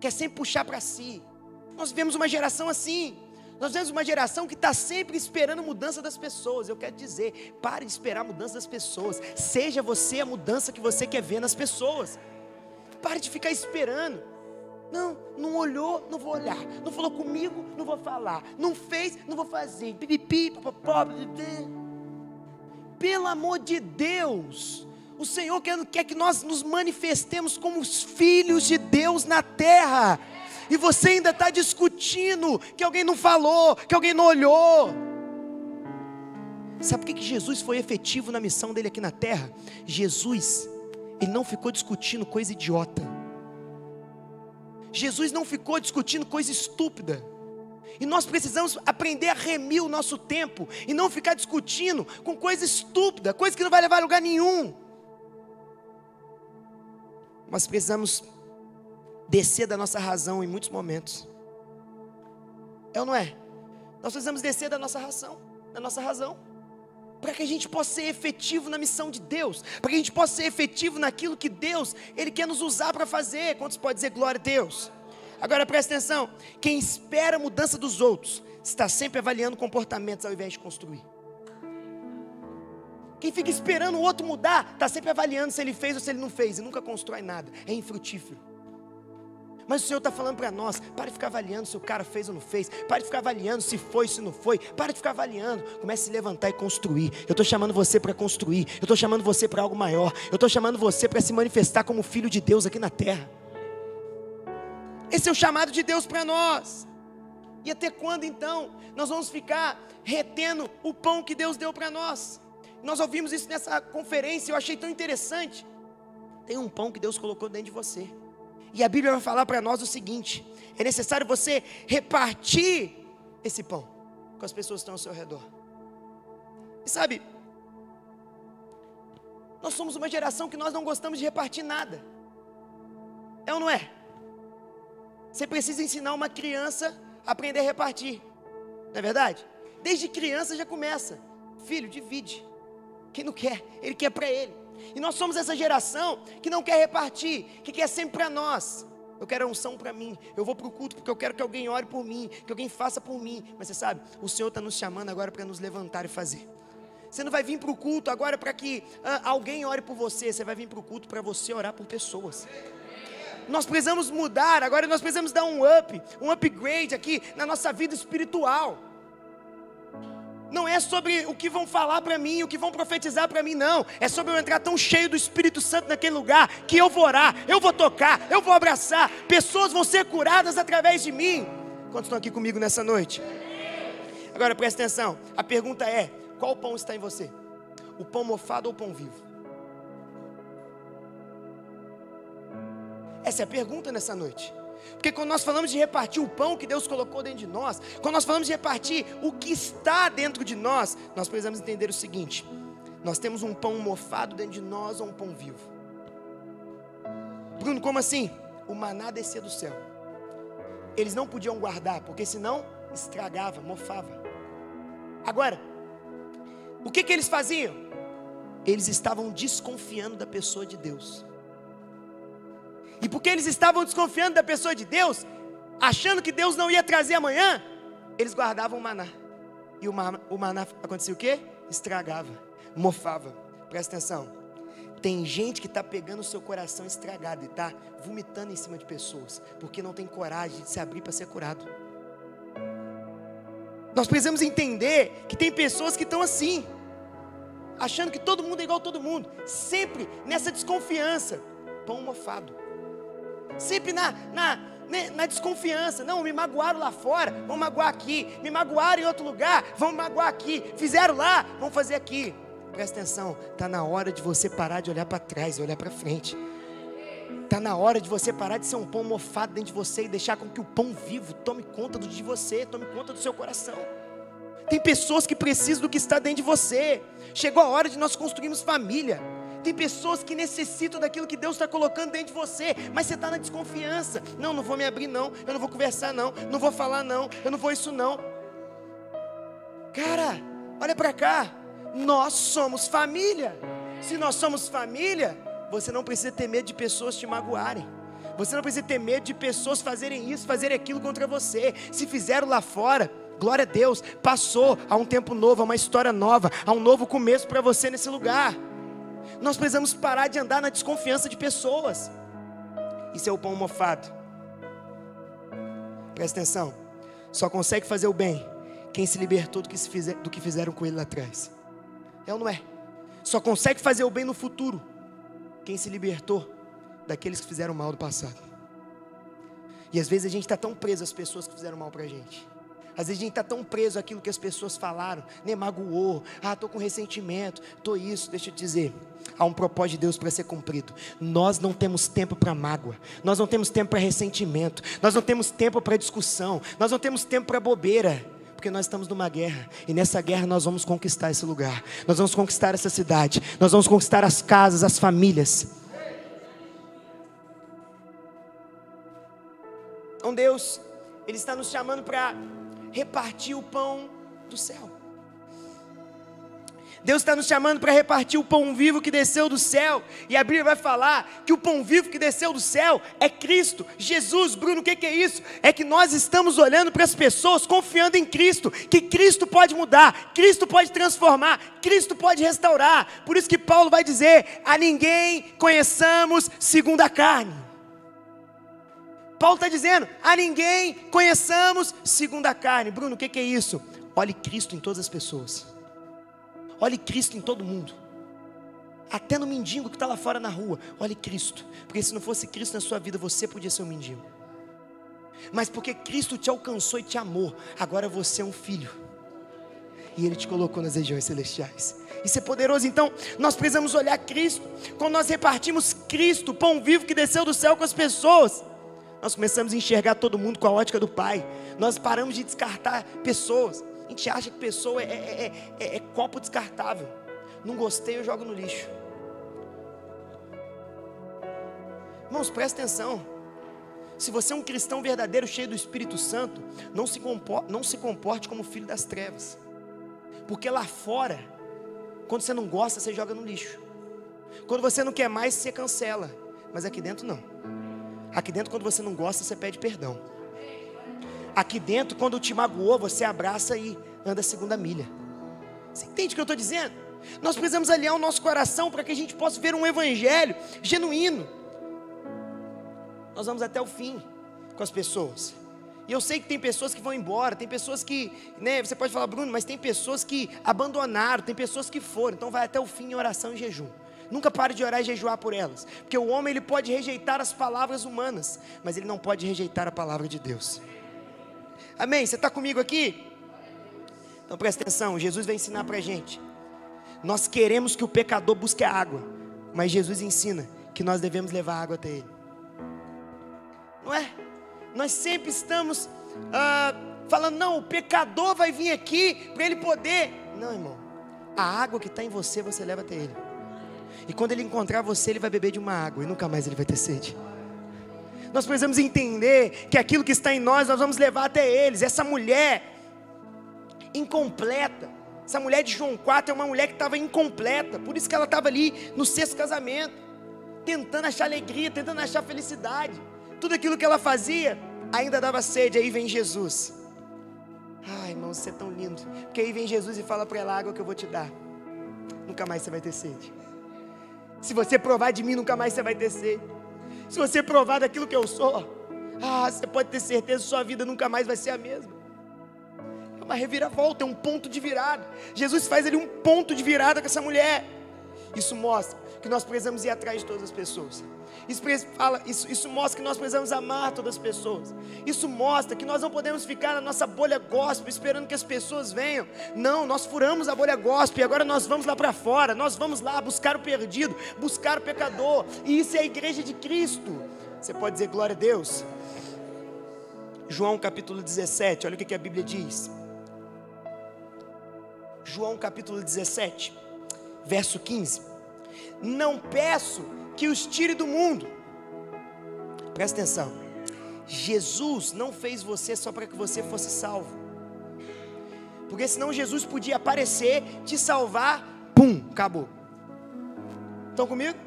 quer sempre puxar para si. Nós vivemos uma geração assim. Nós vemos uma geração que está sempre esperando mudança das pessoas. Eu quero dizer, pare de esperar a mudança das pessoas. Seja você a mudança que você quer ver nas pessoas. Pare de ficar esperando. Não, não olhou, não vou olhar. Não falou comigo, não vou falar. Não fez, não vou fazer. Pipipi, papapó, Pelo amor de Deus, o Senhor quer, quer que nós nos manifestemos como os filhos de Deus na terra. E você ainda está discutindo que alguém não falou, que alguém não olhou. Sabe por que, que Jesus foi efetivo na missão dele aqui na terra? Jesus, ele não ficou discutindo coisa idiota. Jesus não ficou discutindo coisa estúpida. E nós precisamos aprender a remir o nosso tempo e não ficar discutindo com coisa estúpida, coisa que não vai levar a lugar nenhum. Nós precisamos descer da nossa razão em muitos momentos. É ou não é? Nós precisamos descer da nossa razão, da nossa razão, para que a gente possa ser efetivo na missão de Deus, para que a gente possa ser efetivo naquilo que Deus ele quer nos usar para fazer. Quantos pode dizer glória a Deus? Agora presta atenção: quem espera a mudança dos outros está sempre avaliando comportamentos ao invés de construir. Quem fica esperando o outro mudar, está sempre avaliando se ele fez ou se ele não fez, e nunca constrói nada. É infrutífero. Mas o Senhor está falando para nós: para de ficar avaliando se o cara fez ou não fez, para de ficar avaliando se foi, se não foi, para de ficar avaliando. Comece a se levantar e construir. Eu estou chamando você para construir, eu estou chamando você para algo maior, eu estou chamando você para se manifestar como filho de Deus aqui na terra. Esse é o chamado de Deus para nós. E até quando então nós vamos ficar retendo o pão que Deus deu para nós? Nós ouvimos isso nessa conferência, eu achei tão interessante. Tem um pão que Deus colocou dentro de você. E a Bíblia vai falar para nós o seguinte: é necessário você repartir esse pão com as pessoas que estão ao seu redor. E sabe, nós somos uma geração que nós não gostamos de repartir nada. É ou não é? Você precisa ensinar uma criança a aprender a repartir. Não é verdade? Desde criança já começa. Filho, divide. Quem não quer, ele quer para ele. E nós somos essa geração que não quer repartir, que quer sempre para nós. Eu quero a unção para mim. Eu vou para o culto porque eu quero que alguém ore por mim, que alguém faça por mim. Mas você sabe, o Senhor está nos chamando agora para nos levantar e fazer. Você não vai vir para o culto agora para que alguém ore por você. Você vai vir para o culto para você orar por pessoas. Nós precisamos mudar, agora nós precisamos dar um up, um upgrade aqui na nossa vida espiritual não é sobre o que vão falar para mim, o que vão profetizar para mim, não. É sobre eu entrar tão cheio do Espírito Santo naquele lugar que eu vou orar, eu vou tocar, eu vou abraçar, pessoas vão ser curadas através de mim. Quantos estão aqui comigo nessa noite? Agora presta atenção, a pergunta é: qual pão está em você? O pão mofado ou o pão vivo? Essa é a pergunta nessa noite. Porque quando nós falamos de repartir o pão que Deus colocou dentro de nós, quando nós falamos de repartir o que está dentro de nós, nós precisamos entender o seguinte: nós temos um pão mofado dentro de nós ou um pão vivo? Bruno, como assim? O maná descia do céu. Eles não podiam guardar, porque senão estragava, mofava. Agora, o que, que eles faziam? Eles estavam desconfiando da pessoa de Deus. E porque eles estavam desconfiando da pessoa de Deus, achando que Deus não ia trazer amanhã, eles guardavam o maná. E o maná, o maná acontecia o quê? Estragava, mofava. Presta atenção. Tem gente que está pegando o seu coração estragado e está vomitando em cima de pessoas, porque não tem coragem de se abrir para ser curado. Nós precisamos entender que tem pessoas que estão assim, achando que todo mundo é igual a todo mundo, sempre nessa desconfiança, pão mofado sempre na, na, né, na desconfiança. Não, me magoaram lá fora, vão magoar aqui. Me magoaram em outro lugar, vão magoar aqui. Fizeram lá, vão fazer aqui. Presta atenção, está na hora de você parar de olhar para trás e olhar para frente. Está na hora de você parar de ser um pão mofado dentro de você e deixar com que o pão vivo tome conta de você, tome conta do seu coração. Tem pessoas que precisam do que está dentro de você. Chegou a hora de nós construirmos família. Tem pessoas que necessitam daquilo que Deus está colocando dentro de você, mas você está na desconfiança. Não, não vou me abrir, não. Eu não vou conversar, não. Não vou falar, não. Eu não vou isso, não. Cara, olha para cá. Nós somos família. Se nós somos família, você não precisa ter medo de pessoas te magoarem. Você não precisa ter medo de pessoas fazerem isso, fazerem aquilo contra você. Se fizeram lá fora, glória a Deus, passou a um tempo novo, a uma história nova, a um novo começo para você nesse lugar. Nós precisamos parar de andar na desconfiança de pessoas. Isso é o pão mofado. Presta atenção. Só consegue fazer o bem quem se libertou do que, se fizer, do que fizeram com ele lá atrás. É ou não é? Só consegue fazer o bem no futuro quem se libertou daqueles que fizeram mal do passado. E às vezes a gente está tão preso às pessoas que fizeram mal para a gente. Às vezes a gente está tão preso àquilo que as pessoas falaram, nem magoou, ah, estou com ressentimento, estou isso. Deixa eu te dizer, há um propósito de Deus para ser cumprido. Nós não temos tempo para mágoa, nós não temos tempo para ressentimento, nós não temos tempo para discussão, nós não temos tempo para bobeira. Porque nós estamos numa guerra, e nessa guerra nós vamos conquistar esse lugar, nós vamos conquistar essa cidade, nós vamos conquistar as casas, as famílias. Então Deus, Ele está nos chamando para repartir o pão do céu. Deus está nos chamando para repartir o pão vivo que desceu do céu. E a Bíblia vai falar que o pão vivo que desceu do céu é Cristo, Jesus. Bruno, o que, é isso? É que nós estamos olhando para as pessoas confiando em Cristo, que Cristo pode mudar, Cristo pode transformar, Cristo pode restaurar. Por isso que Paulo vai dizer: a ninguém conheçamos segundo a carne. Paulo está dizendo: a ninguém conheçamos segundo a carne. Bruno, o que, que é isso? Olhe Cristo em todas as pessoas. Olhe Cristo em todo mundo. Até no mendigo que está lá fora na rua. Olhe Cristo. Porque se não fosse Cristo na sua vida, você podia ser um mendigo. Mas porque Cristo te alcançou e te amou, agora você é um filho. E Ele te colocou nas regiões celestiais. Isso é poderoso. Então, nós precisamos olhar Cristo. Quando nós repartimos Cristo, pão vivo que desceu do céu com as pessoas, nós começamos a enxergar todo mundo com a ótica do Pai. Nós paramos de descartar pessoas. A gente acha que pessoa é, é, é, é copo descartável. Não gostei, eu jogo no lixo. Irmãos, presta atenção. Se você é um cristão verdadeiro, cheio do Espírito Santo, não se comporte, não se comporte como filho das trevas. Porque lá fora, quando você não gosta, você joga no lixo. Quando você não quer mais, você cancela. Mas aqui dentro não. Aqui dentro, quando você não gosta, você pede perdão. Aqui dentro, quando te magoou, você abraça e anda a segunda milha. Você entende o que eu estou dizendo? Nós precisamos alinhar o nosso coração para que a gente possa ver um evangelho genuíno. Nós vamos até o fim com as pessoas. E eu sei que tem pessoas que vão embora, tem pessoas que, né, você pode falar, Bruno, mas tem pessoas que abandonaram, tem pessoas que foram, então vai até o fim em oração e jejum. Nunca pare de orar e jejuar por elas, porque o homem ele pode rejeitar as palavras humanas, mas ele não pode rejeitar a palavra de Deus. Amém? Você está comigo aqui? Então presta atenção, Jesus vai ensinar para a gente. Nós queremos que o pecador busque a água, mas Jesus ensina que nós devemos levar água até ele. Não é? Nós sempre estamos ah, falando, não, o pecador vai vir aqui para ele poder. Não, irmão. A água que está em você, você leva até ele. E quando ele encontrar você, ele vai beber de uma água e nunca mais ele vai ter sede. Nós precisamos entender que aquilo que está em nós, nós vamos levar até eles. Essa mulher incompleta, essa mulher de João 4 é uma mulher que estava incompleta, por isso que ela estava ali no sexto casamento, tentando achar alegria, tentando achar felicidade tudo aquilo que ela fazia, ainda dava sede. Aí vem Jesus. Ai, irmão, você é tão lindo. Porque aí vem Jesus e fala para ela: água que eu vou te dar. Nunca mais você vai ter sede. Se você provar de mim, nunca mais você vai sede. Se você provar daquilo que eu sou, ah, você pode ter certeza que sua vida nunca mais vai ser a mesma. É uma reviravolta, é um ponto de virada. Jesus faz ali um ponto de virada com essa mulher. Isso mostra que nós precisamos ir atrás de todas as pessoas. Isso, fala, isso, isso mostra que nós precisamos amar todas as pessoas. Isso mostra que nós não podemos ficar na nossa bolha gospel esperando que as pessoas venham. Não, nós furamos a bolha gospel e agora nós vamos lá para fora. Nós vamos lá buscar o perdido, buscar o pecador. E isso é a igreja de Cristo. Você pode dizer glória a Deus? João capítulo 17, olha o que, a Bíblia diz. João capítulo 17, verso 15. Não peço que os tire do mundo. Presta atenção. Jesus não fez você só para que você fosse salvo. Porque senão Jesus podia aparecer, te salvar, pum, acabou. Estão comigo?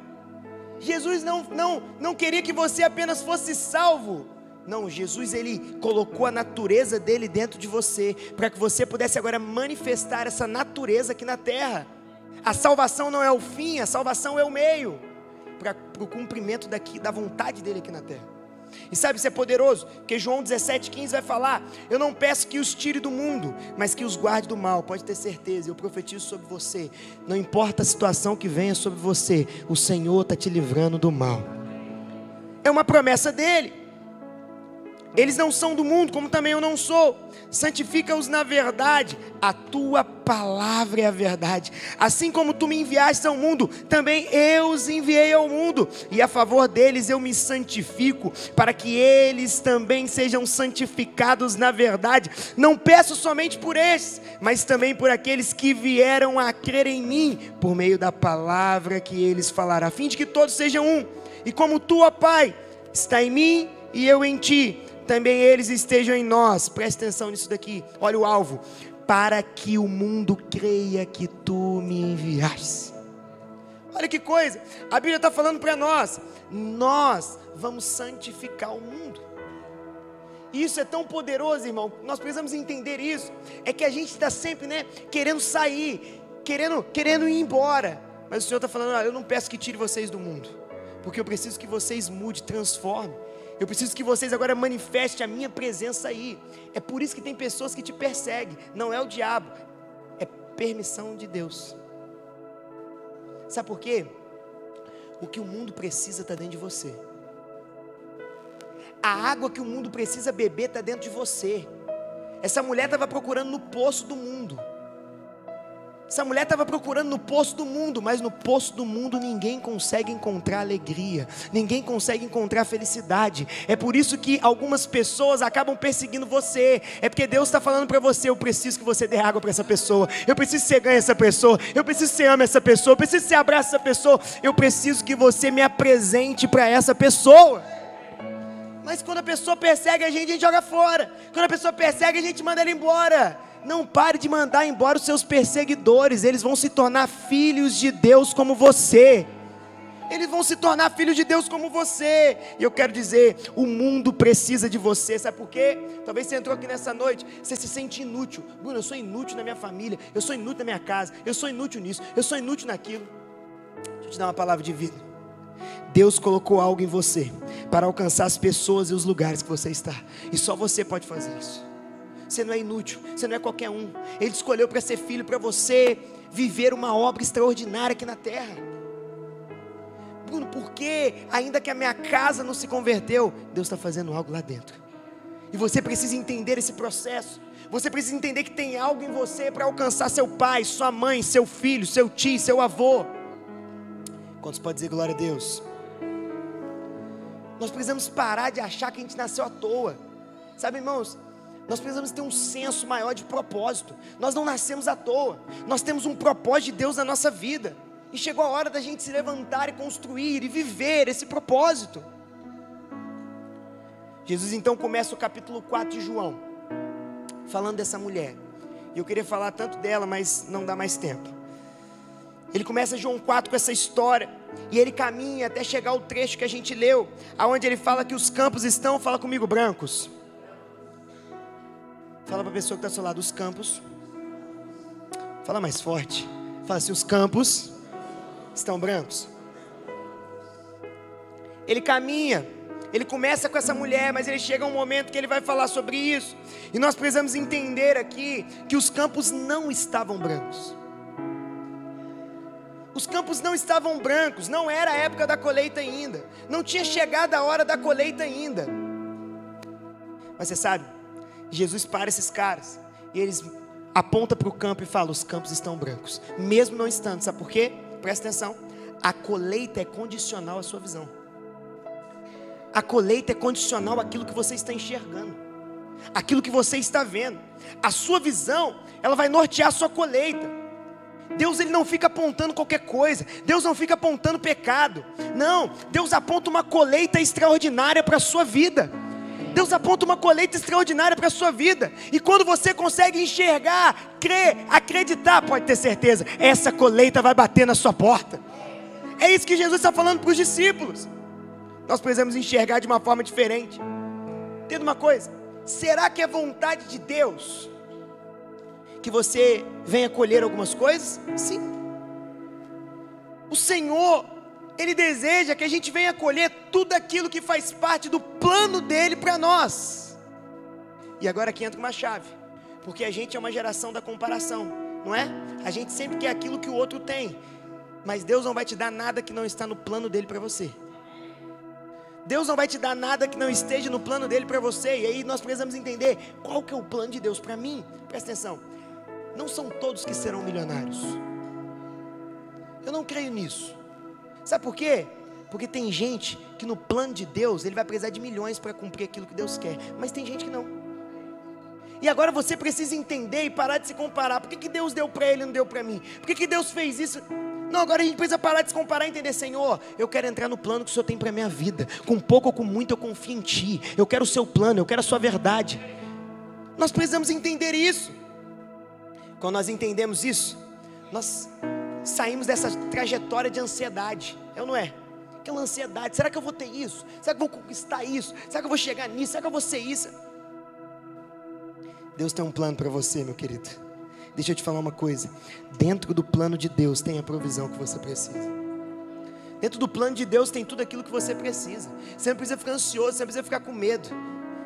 Jesus não, não, não queria que você apenas fosse salvo. Não, Jesus ele colocou a natureza dele dentro de você, para que você pudesse agora manifestar essa natureza aqui na terra. A salvação não é o fim, a salvação é o meio para o cumprimento daqui, da vontade dele aqui na terra. E sabe, isso é poderoso, porque João 17,15 vai falar: Eu não peço que os tire do mundo, mas que os guarde do mal. Pode ter certeza, eu profetizo sobre você. Não importa a situação que venha sobre você, o Senhor está te livrando do mal. É uma promessa dele. Eles não são do mundo, como também eu não sou. Santifica-os na verdade. A tua palavra é a verdade. Assim como tu me enviaste ao mundo, também eu os enviei ao mundo. E a favor deles eu me santifico, para que eles também sejam santificados na verdade. Não peço somente por estes, mas também por aqueles que vieram a crer em mim, por meio da palavra que eles falaram, a fim de que todos sejam um. E como tu, Pai, está em mim e eu em ti também eles estejam em nós. Presta atenção nisso daqui. Olha o alvo. Para que o mundo creia que tu me enviaste. Olha que coisa. A Bíblia está falando para nós. Nós vamos santificar o mundo. Isso é tão poderoso, irmão. Nós precisamos entender isso. É que a gente está sempre, né, querendo sair, querendo, querendo ir embora. Mas o Senhor está falando: ah, eu não peço que tire vocês do mundo Porque eu preciso que vocês mudem, transformem. Eu preciso que vocês agora manifestem a minha presença aí. É por isso que tem pessoas que te perseguem. Não é o diabo, é permissão de Deus. Sabe por quê? O que o mundo precisa está dentro de você. A água que o mundo precisa beber está dentro de você. Essa mulher estava procurando no poço do mundo. Essa mulher estava procurando no poço do mundo, mas no poço do mundo ninguém consegue encontrar alegria, ninguém consegue encontrar felicidade. É por isso que algumas pessoas acabam perseguindo você. É porque Deus está falando para você: eu preciso que você dê água para essa pessoa, eu preciso que você ganhe essa pessoa, eu preciso que você ame essa pessoa, eu preciso que você abrace essa pessoa, eu preciso que você me apresente para essa pessoa. Mas quando a pessoa persegue a gente, a gente joga fora. Quando a pessoa persegue, a gente manda ela embora. Não pare de mandar embora os seus perseguidores, eles vão se tornar filhos de Deus como você. Eles vão se tornar filhos de Deus como você. E eu quero dizer, o mundo precisa de você. Sabe por quê? Talvez você entrou aqui nessa noite, você se sente inútil. Bruno, eu sou inútil na minha família, eu sou inútil na minha casa, eu sou inútil nisso, eu sou inútil naquilo. Deixa eu te dar uma palavra de vida. Deus colocou algo em você para alcançar as pessoas e os lugares que você está. E só você pode fazer isso. Você não é inútil, você não é qualquer um. Ele escolheu para ser filho, para você viver uma obra extraordinária aqui na terra. Bruno, por que, ainda que a minha casa não se converteu, Deus está fazendo algo lá dentro. E você precisa entender esse processo. Você precisa entender que tem algo em você para alcançar seu pai, sua mãe, seu filho, seu tio, seu avô. Quantos pode dizer glória a Deus? Nós precisamos parar de achar que a gente nasceu à toa. Sabe, irmãos, nós precisamos ter um senso maior de propósito. Nós não nascemos à toa. Nós temos um propósito de Deus na nossa vida. E chegou a hora da gente se levantar e construir e viver esse propósito. Jesus então começa o capítulo 4 de João, falando dessa mulher. E eu queria falar tanto dela, mas não dá mais tempo. Ele começa João 4 com essa história. E ele caminha até chegar ao trecho que a gente leu, aonde ele fala que os campos estão, fala comigo, brancos. Fala para a pessoa que está ao seu lado, os campos. Fala mais forte. Fala assim, os campos estão brancos. Ele caminha, ele começa com essa mulher, mas ele chega um momento que ele vai falar sobre isso. E nós precisamos entender aqui que os campos não estavam brancos. Os campos não estavam brancos, não era a época da colheita ainda. Não tinha chegado a hora da colheita ainda. Mas você sabe, Jesus para esses caras e eles aponta para o campo e fala: os campos estão brancos, mesmo não estando. Sabe por quê? Presta atenção. A colheita é condicional à sua visão. A colheita é condicional àquilo que você está enxergando, aquilo que você está vendo. A sua visão, ela vai nortear a sua colheita. Deus ele não fica apontando qualquer coisa. Deus não fica apontando pecado. Não, Deus aponta uma colheita extraordinária para a sua vida. Deus aponta uma colheita extraordinária para a sua vida. E quando você consegue enxergar, crer, acreditar, pode ter certeza, essa colheita vai bater na sua porta. É isso que Jesus está falando para os discípulos. Nós precisamos enxergar de uma forma diferente. Entenda uma coisa: será que é vontade de Deus que você venha colher algumas coisas? Sim. O Senhor ele deseja que a gente venha colher tudo aquilo que faz parte do plano dele para nós. E agora aqui entra uma chave, porque a gente é uma geração da comparação, não é? A gente sempre quer aquilo que o outro tem, mas Deus não vai te dar nada que não está no plano dele para você. Deus não vai te dar nada que não esteja no plano dele para você. E aí nós precisamos entender qual que é o plano de Deus para mim. Presta atenção. Não são todos que serão milionários. Eu não creio nisso. Sabe por quê? Porque tem gente que no plano de Deus ele vai precisar de milhões para cumprir aquilo que Deus quer, mas tem gente que não. E agora você precisa entender e parar de se comparar. Por que, que Deus deu para ele e não deu para mim? Por que, que Deus fez isso? Não, agora a gente precisa parar de se comparar e entender, Senhor, eu quero entrar no plano que o Senhor tem para a minha vida. Com pouco ou com muito eu confio em Ti. Eu quero o seu plano, eu quero a sua verdade. Nós precisamos entender isso. Quando nós entendemos isso, nós saímos dessa trajetória de ansiedade, é ou não é? Aquela ansiedade, será que eu vou ter isso? Será que eu vou conquistar isso? Será que eu vou chegar nisso? Será que eu vou ser isso? Deus tem um plano para você, meu querido. Deixa eu te falar uma coisa. Dentro do plano de Deus tem a provisão que você precisa. Dentro do plano de Deus tem tudo aquilo que você precisa. Você não precisa ficar ansioso, você não precisa ficar com medo.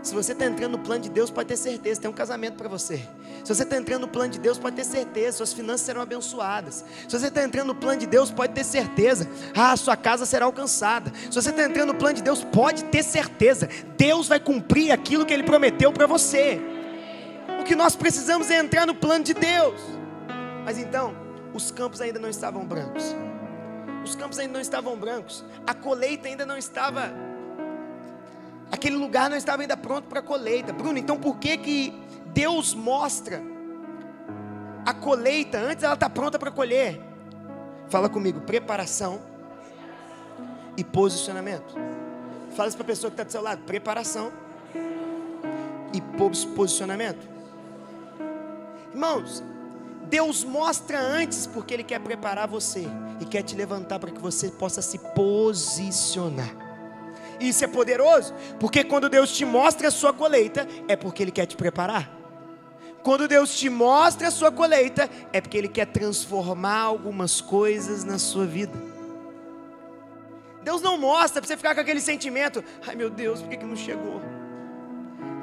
Se você está entrando no plano de Deus, pode ter certeza, tem um casamento para você. Se você está entrando no plano de Deus, pode ter certeza, suas finanças serão abençoadas. Se você está entrando no plano de Deus, pode ter certeza, ah, sua casa será alcançada. Se você está entrando no plano de Deus, pode ter certeza, Deus vai cumprir aquilo que Ele prometeu para você. O que nós precisamos é entrar no plano de Deus. Mas então, os campos ainda não estavam brancos. Os campos ainda não estavam brancos. A colheita ainda não estava Aquele lugar não estava ainda pronto para a colheita. Bruno, então por que que Deus mostra a colheita antes ela está pronta para colher? Fala comigo, preparação e posicionamento. Fala isso para a pessoa que está do seu lado, preparação e posicionamento. Irmãos, Deus mostra antes porque Ele quer preparar você e quer te levantar para que você possa se posicionar. Isso é poderoso, porque quando Deus te mostra a sua colheita, é porque Ele quer te preparar. Quando Deus te mostra a sua colheita, é porque Ele quer transformar algumas coisas na sua vida. Deus não mostra para você ficar com aquele sentimento: ai meu Deus, por que, que não chegou?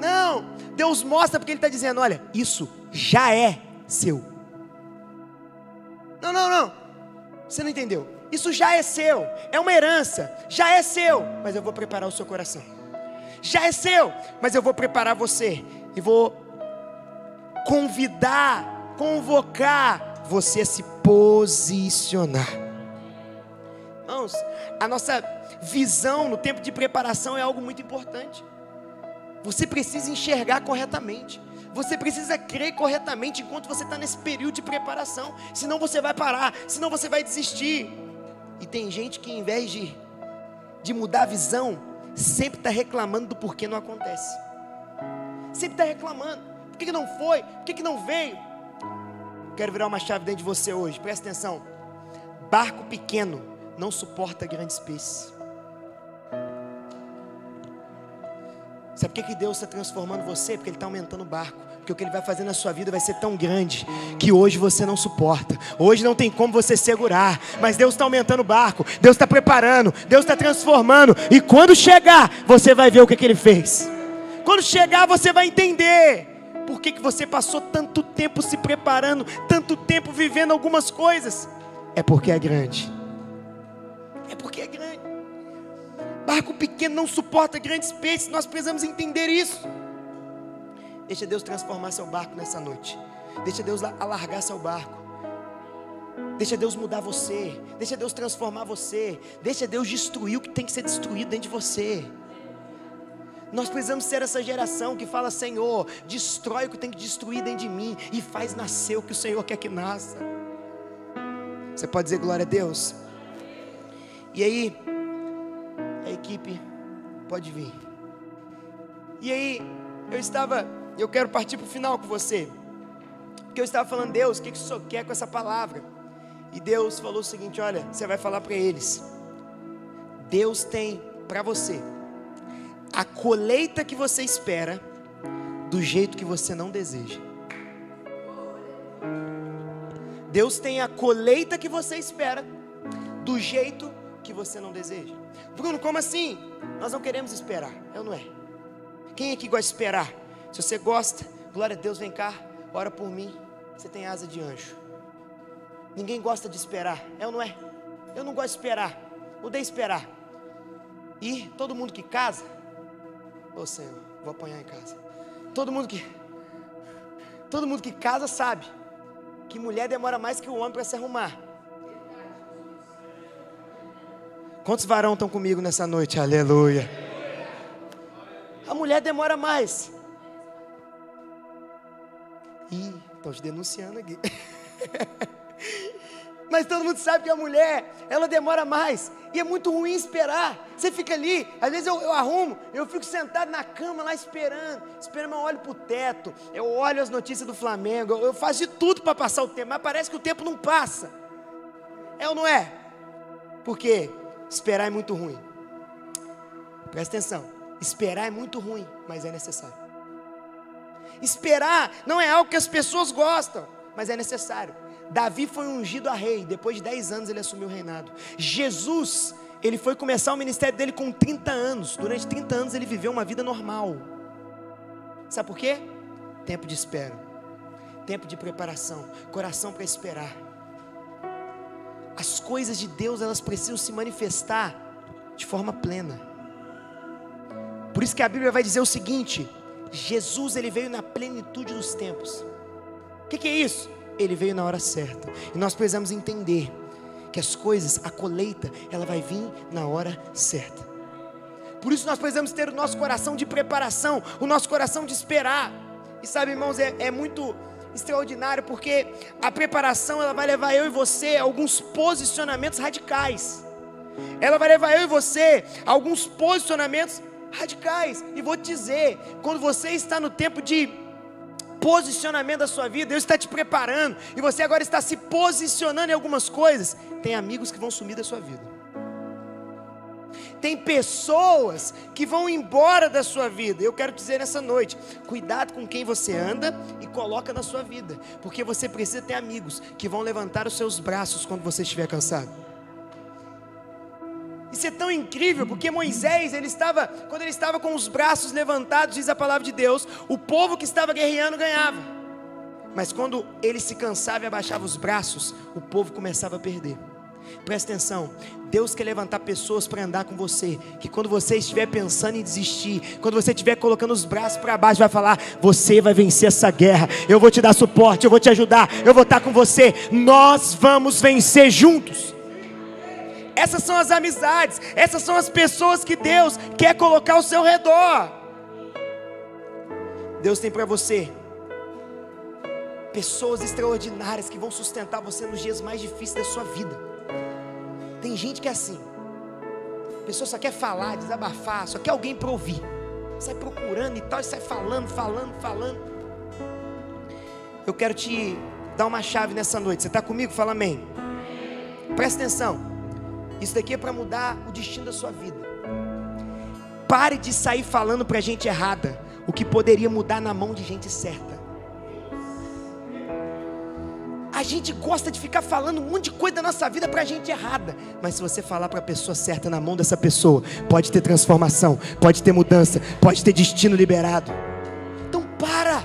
Não, Deus mostra porque Ele está dizendo: olha, isso já é seu. Não, não, não, você não entendeu. Isso já é seu, é uma herança, já é seu, mas eu vou preparar o seu coração. Já é seu, mas eu vou preparar você e vou convidar, convocar você a se posicionar. Irmãos, a nossa visão no tempo de preparação é algo muito importante. Você precisa enxergar corretamente. Você precisa crer corretamente enquanto você está nesse período de preparação. Senão você vai parar, senão você vai desistir. E tem gente que, em vez de, de mudar a visão, sempre está reclamando do porquê não acontece. Sempre está reclamando. Por que, que não foi? Por que, que não veio? Quero virar uma chave dentro de você hoje. Presta atenção. Barco pequeno não suporta grandes peixes. Sabe por que, que Deus está transformando você? Porque Ele está aumentando o barco. Porque o que Ele vai fazer na sua vida vai ser tão grande que hoje você não suporta. Hoje não tem como você segurar. Mas Deus está aumentando o barco. Deus está preparando. Deus está transformando. E quando chegar, você vai ver o que, que Ele fez. Quando chegar, você vai entender. Por que, que você passou tanto tempo se preparando, tanto tempo vivendo algumas coisas? É porque é grande. É porque é grande. Barco pequeno não suporta grandes peixes, nós precisamos entender isso. Deixa Deus transformar seu barco nessa noite. Deixa Deus alargar seu barco. Deixa Deus mudar você. Deixa Deus transformar você. Deixa Deus destruir o que tem que ser destruído dentro de você. Nós precisamos ser essa geração que fala: Senhor, destrói o que tem que destruir dentro de mim e faz nascer o que o Senhor quer que nasça. Você pode dizer glória a Deus? E aí, a equipe pode vir. E aí, eu estava, eu quero partir para o final com você. Porque eu estava falando, Deus, o que, que o Senhor quer com essa palavra? E Deus falou o seguinte: olha, você vai falar para eles. Deus tem para você a colheita que você espera, do jeito que você não deseja. Deus tem a colheita que você espera, do jeito que você não deseja. Bruno, como assim? Nós não queremos esperar, é ou não é? Quem aqui gosta de esperar? Se você gosta, glória a Deus, vem cá, ora por mim. Você tem asa de anjo. Ninguém gosta de esperar, é ou não é? Eu não gosto de esperar, odeio esperar. E todo mundo que casa, ô oh, Senhor, vou apanhar em casa. Todo mundo que todo mundo que casa sabe que mulher demora mais que o homem para se arrumar. Quantos varão estão comigo nessa noite? Aleluia. A mulher demora mais. Ih, estou te denunciando aqui. Mas todo mundo sabe que a mulher, ela demora mais. E é muito ruim esperar. Você fica ali, às vezes eu, eu arrumo, eu fico sentado na cama lá esperando. Esperando, eu olho para o teto, eu olho as notícias do Flamengo, eu, eu faço de tudo para passar o tempo, mas parece que o tempo não passa. É ou não é? Por quê? Esperar é muito ruim. Presta atenção. Esperar é muito ruim, mas é necessário. Esperar não é algo que as pessoas gostam, mas é necessário. Davi foi ungido a rei, depois de 10 anos ele assumiu o reinado. Jesus, ele foi começar o ministério dele com 30 anos. Durante 30 anos ele viveu uma vida normal. Sabe por quê? Tempo de espera, tempo de preparação, coração para esperar. As coisas de Deus, elas precisam se manifestar de forma plena. Por isso que a Bíblia vai dizer o seguinte: Jesus ele veio na plenitude dos tempos. O que, que é isso? Ele veio na hora certa. E nós precisamos entender que as coisas, a colheita, ela vai vir na hora certa. Por isso nós precisamos ter o nosso coração de preparação, o nosso coração de esperar. E sabe, irmãos, é, é muito extraordinário porque a preparação ela vai levar eu e você a alguns posicionamentos radicais. Ela vai levar eu e você a alguns posicionamentos radicais. E vou te dizer, quando você está no tempo de posicionamento da sua vida, Deus está te preparando, e você agora está se posicionando em algumas coisas, tem amigos que vão sumir da sua vida. Tem pessoas que vão embora da sua vida. Eu quero dizer nessa noite: cuidado com quem você anda e coloca na sua vida, porque você precisa ter amigos que vão levantar os seus braços quando você estiver cansado. Isso é tão incrível, porque Moisés, ele estava, quando ele estava com os braços levantados, diz a palavra de Deus, o povo que estava guerreando ganhava. Mas quando ele se cansava e abaixava os braços, o povo começava a perder. Presta atenção, Deus quer levantar pessoas para andar com você. Que quando você estiver pensando em desistir, quando você estiver colocando os braços para baixo, vai falar: Você vai vencer essa guerra. Eu vou te dar suporte, eu vou te ajudar, eu vou estar com você. Nós vamos vencer juntos. Essas são as amizades, essas são as pessoas que Deus quer colocar ao seu redor. Deus tem para você pessoas extraordinárias que vão sustentar você nos dias mais difíceis da sua vida. Tem gente que é assim, a pessoa só quer falar, desabafar, só quer alguém para ouvir. Sai procurando e tal, e sai falando, falando, falando. Eu quero te dar uma chave nessa noite. Você está comigo? Fala amém. Presta atenção. Isso daqui é para mudar o destino da sua vida. Pare de sair falando para gente errada o que poderia mudar na mão de gente certa. A gente gosta de ficar falando um monte de coisa da nossa vida para gente errada, mas se você falar para a pessoa certa na mão dessa pessoa, pode ter transformação, pode ter mudança, pode ter destino liberado. Então para.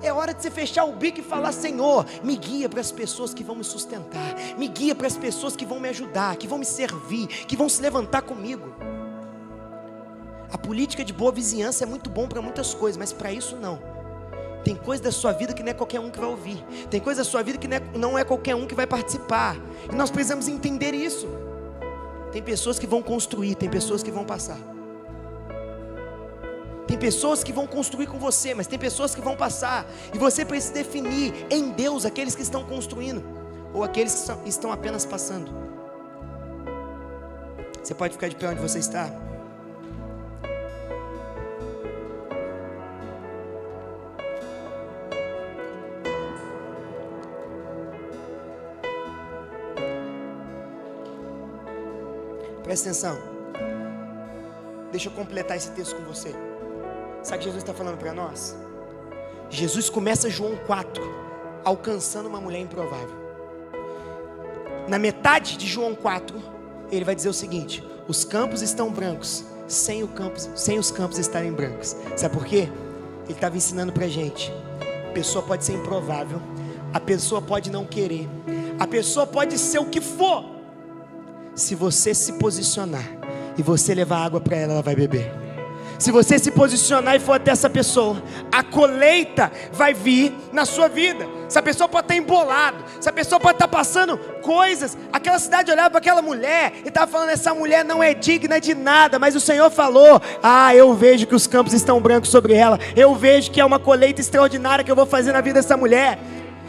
É hora de você fechar o bico e falar: Senhor, me guia para as pessoas que vão me sustentar, me guia para as pessoas que vão me ajudar, que vão me servir, que vão se levantar comigo. A política de boa vizinhança é muito bom para muitas coisas, mas para isso não. Tem coisa da sua vida que não é qualquer um que vai ouvir, tem coisa da sua vida que não é, não é qualquer um que vai participar, e nós precisamos entender isso. Tem pessoas que vão construir, tem pessoas que vão passar. Tem pessoas que vão construir com você, mas tem pessoas que vão passar. E você precisa definir em Deus aqueles que estão construindo ou aqueles que estão apenas passando. Você pode ficar de pé onde você está? Presta atenção. Deixa eu completar esse texto com você. Sabe o que Jesus está falando para nós? Jesus começa João 4, alcançando uma mulher improvável. Na metade de João 4, ele vai dizer o seguinte: os campos estão brancos, sem, campos, sem os campos estarem brancos. Sabe por quê? Ele estava ensinando para a gente: a pessoa pode ser improvável, a pessoa pode não querer, a pessoa pode ser o que for. Se você se posicionar e você levar água para ela, ela vai beber. Se você se posicionar e for até essa pessoa, a colheita vai vir na sua vida. Essa pessoa pode estar embolado, essa pessoa pode estar passando coisas. Aquela cidade olhava para aquela mulher e estava falando: essa mulher não é digna de nada, mas o Senhor falou: Ah, eu vejo que os campos estão brancos sobre ela, eu vejo que é uma colheita extraordinária que eu vou fazer na vida dessa mulher.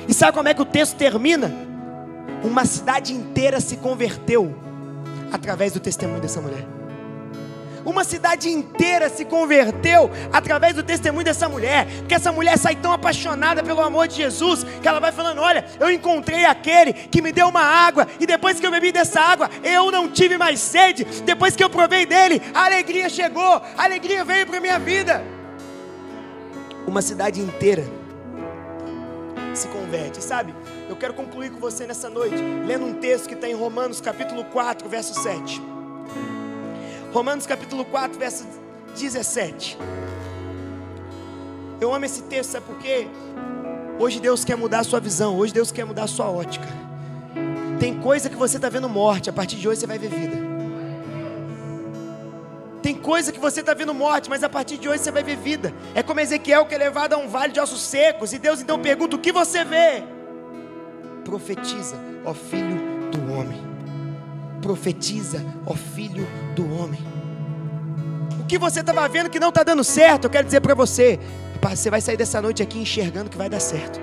E sabe como é que o texto termina? Uma cidade inteira se converteu através do testemunho dessa mulher. Uma cidade inteira se converteu através do testemunho dessa mulher, porque essa mulher sai tão apaixonada pelo amor de Jesus que ela vai falando: Olha, eu encontrei aquele que me deu uma água, e depois que eu bebi dessa água, eu não tive mais sede. Depois que eu provei dele, a alegria chegou, a alegria veio para minha vida. Uma cidade inteira se converte. Sabe, eu quero concluir com você nessa noite, lendo um texto que está em Romanos capítulo 4, verso 7. Romanos capítulo 4, verso 17. Eu amo esse texto, sabe por quê? Hoje Deus quer mudar a sua visão, hoje Deus quer mudar a sua ótica. Tem coisa que você está vendo morte, a partir de hoje você vai ver vida. Tem coisa que você está vendo morte, mas a partir de hoje você vai ver vida. É como Ezequiel que é levado a um vale de ossos secos, e Deus então pergunta: o que você vê? Profetiza, ó filho do homem. Profetiza, ó filho do homem. O que você estava vendo que não está dando certo, eu quero dizer para você: você vai sair dessa noite aqui enxergando que vai dar certo.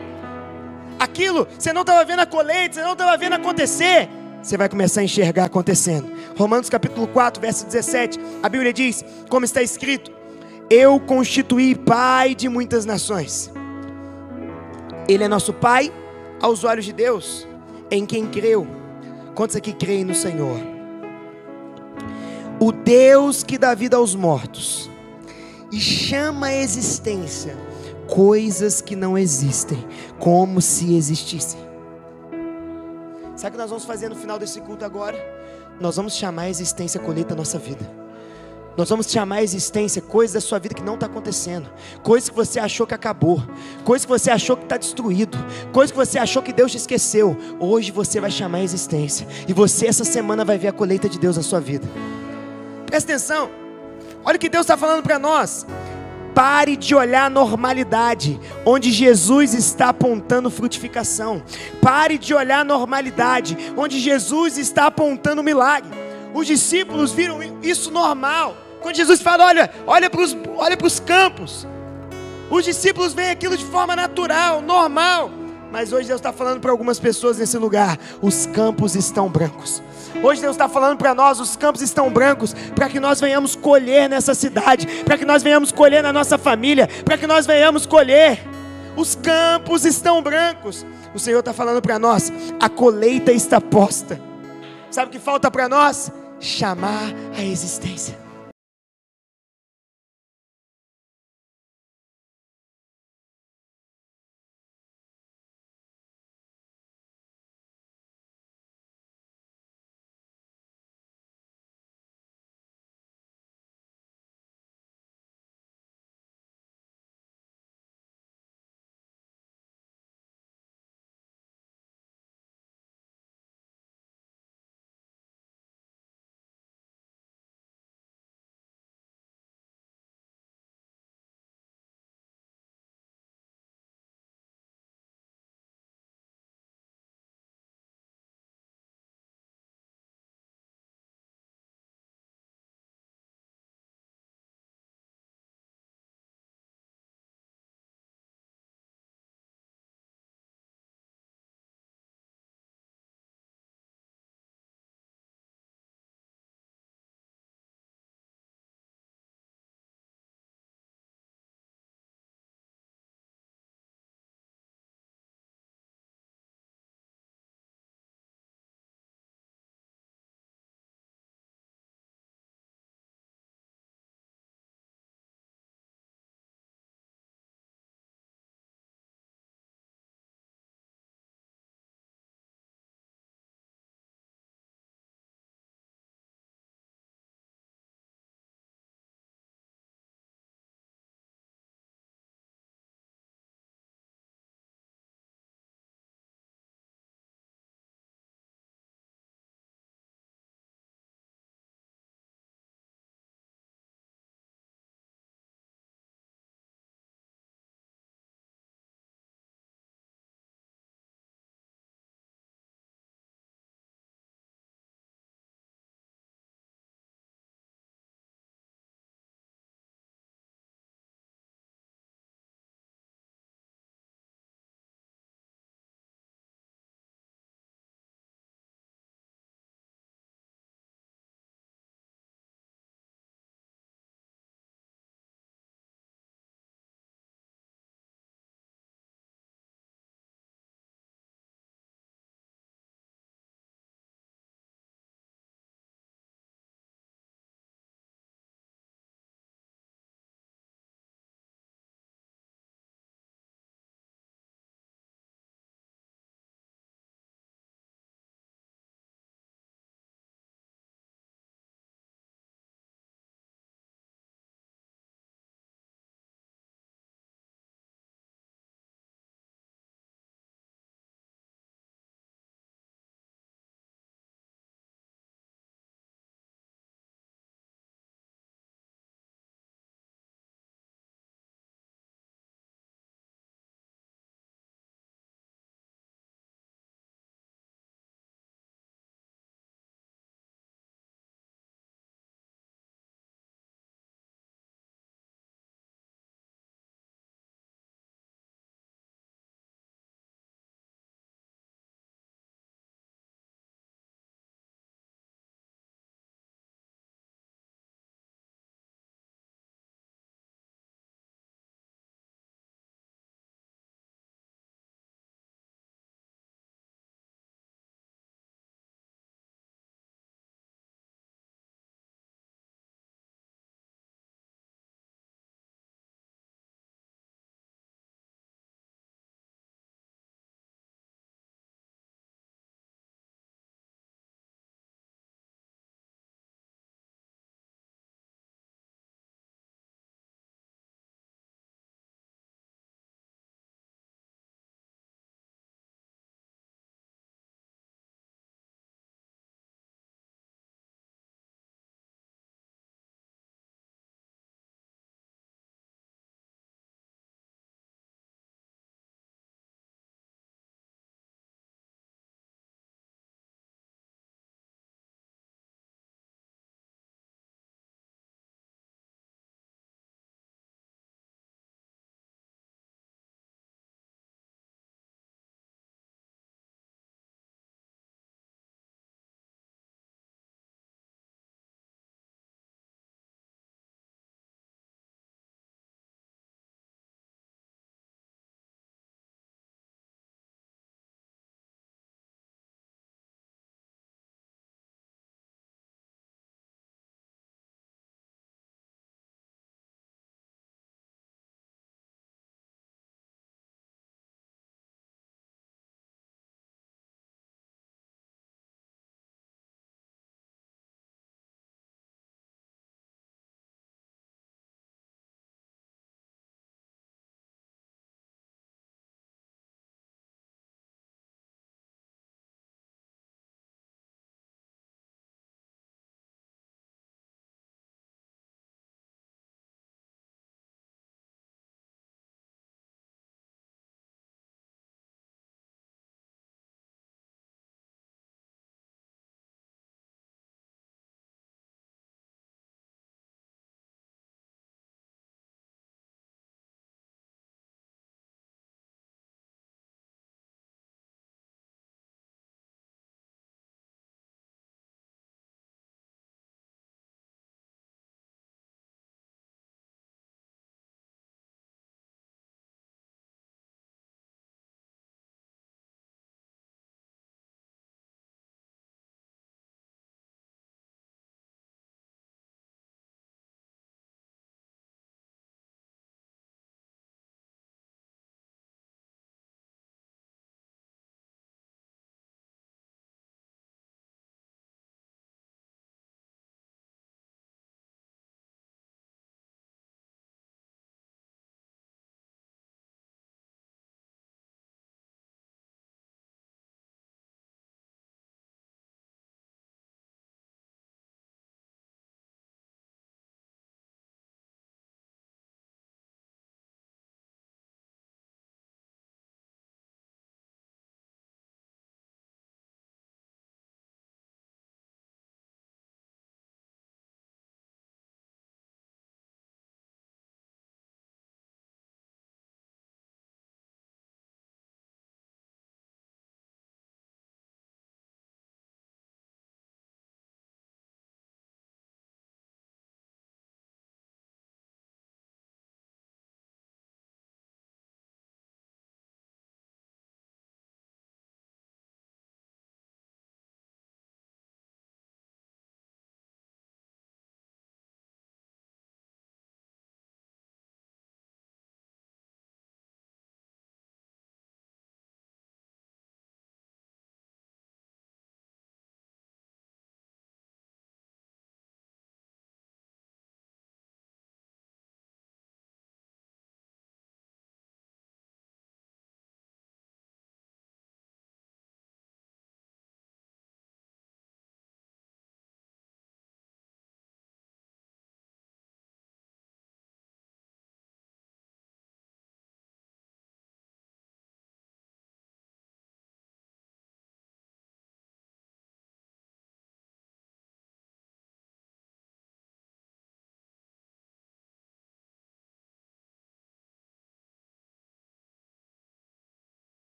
Aquilo, você não estava vendo a colheita, você não estava vendo acontecer, você vai começar a enxergar acontecendo. Romanos capítulo 4, verso 17, a Bíblia diz, como está escrito: Eu constituí pai de muitas nações. Ele é nosso pai aos olhos de Deus, em quem creu. Quantos aqui creem no Senhor? O Deus que dá vida aos mortos e chama a existência coisas que não existem, como se existissem. Sabe o que nós vamos fazer no final desse culto agora? Nós vamos chamar a existência colheita da nossa vida. Nós vamos chamar a existência coisas da sua vida que não está acontecendo, coisas que você achou que acabou, coisas que você achou que está destruído, coisas que você achou que Deus te esqueceu. Hoje você vai chamar a existência, e você essa semana vai ver a colheita de Deus na sua vida. Presta atenção, olha o que Deus está falando para nós. Pare de olhar a normalidade, onde Jesus está apontando frutificação. Pare de olhar a normalidade, onde Jesus está apontando milagre. Os discípulos viram isso normal. Quando Jesus fala, olha, olha para os olha campos. Os discípulos veem aquilo de forma natural, normal. Mas hoje Deus está falando para algumas pessoas nesse lugar: os campos estão brancos. Hoje Deus está falando para nós: os campos estão brancos, para que nós venhamos colher nessa cidade, para que nós venhamos colher na nossa família, para que nós venhamos colher. Os campos estão brancos. O Senhor está falando para nós: a colheita está posta. Sabe o que falta para nós? Chamar a existência.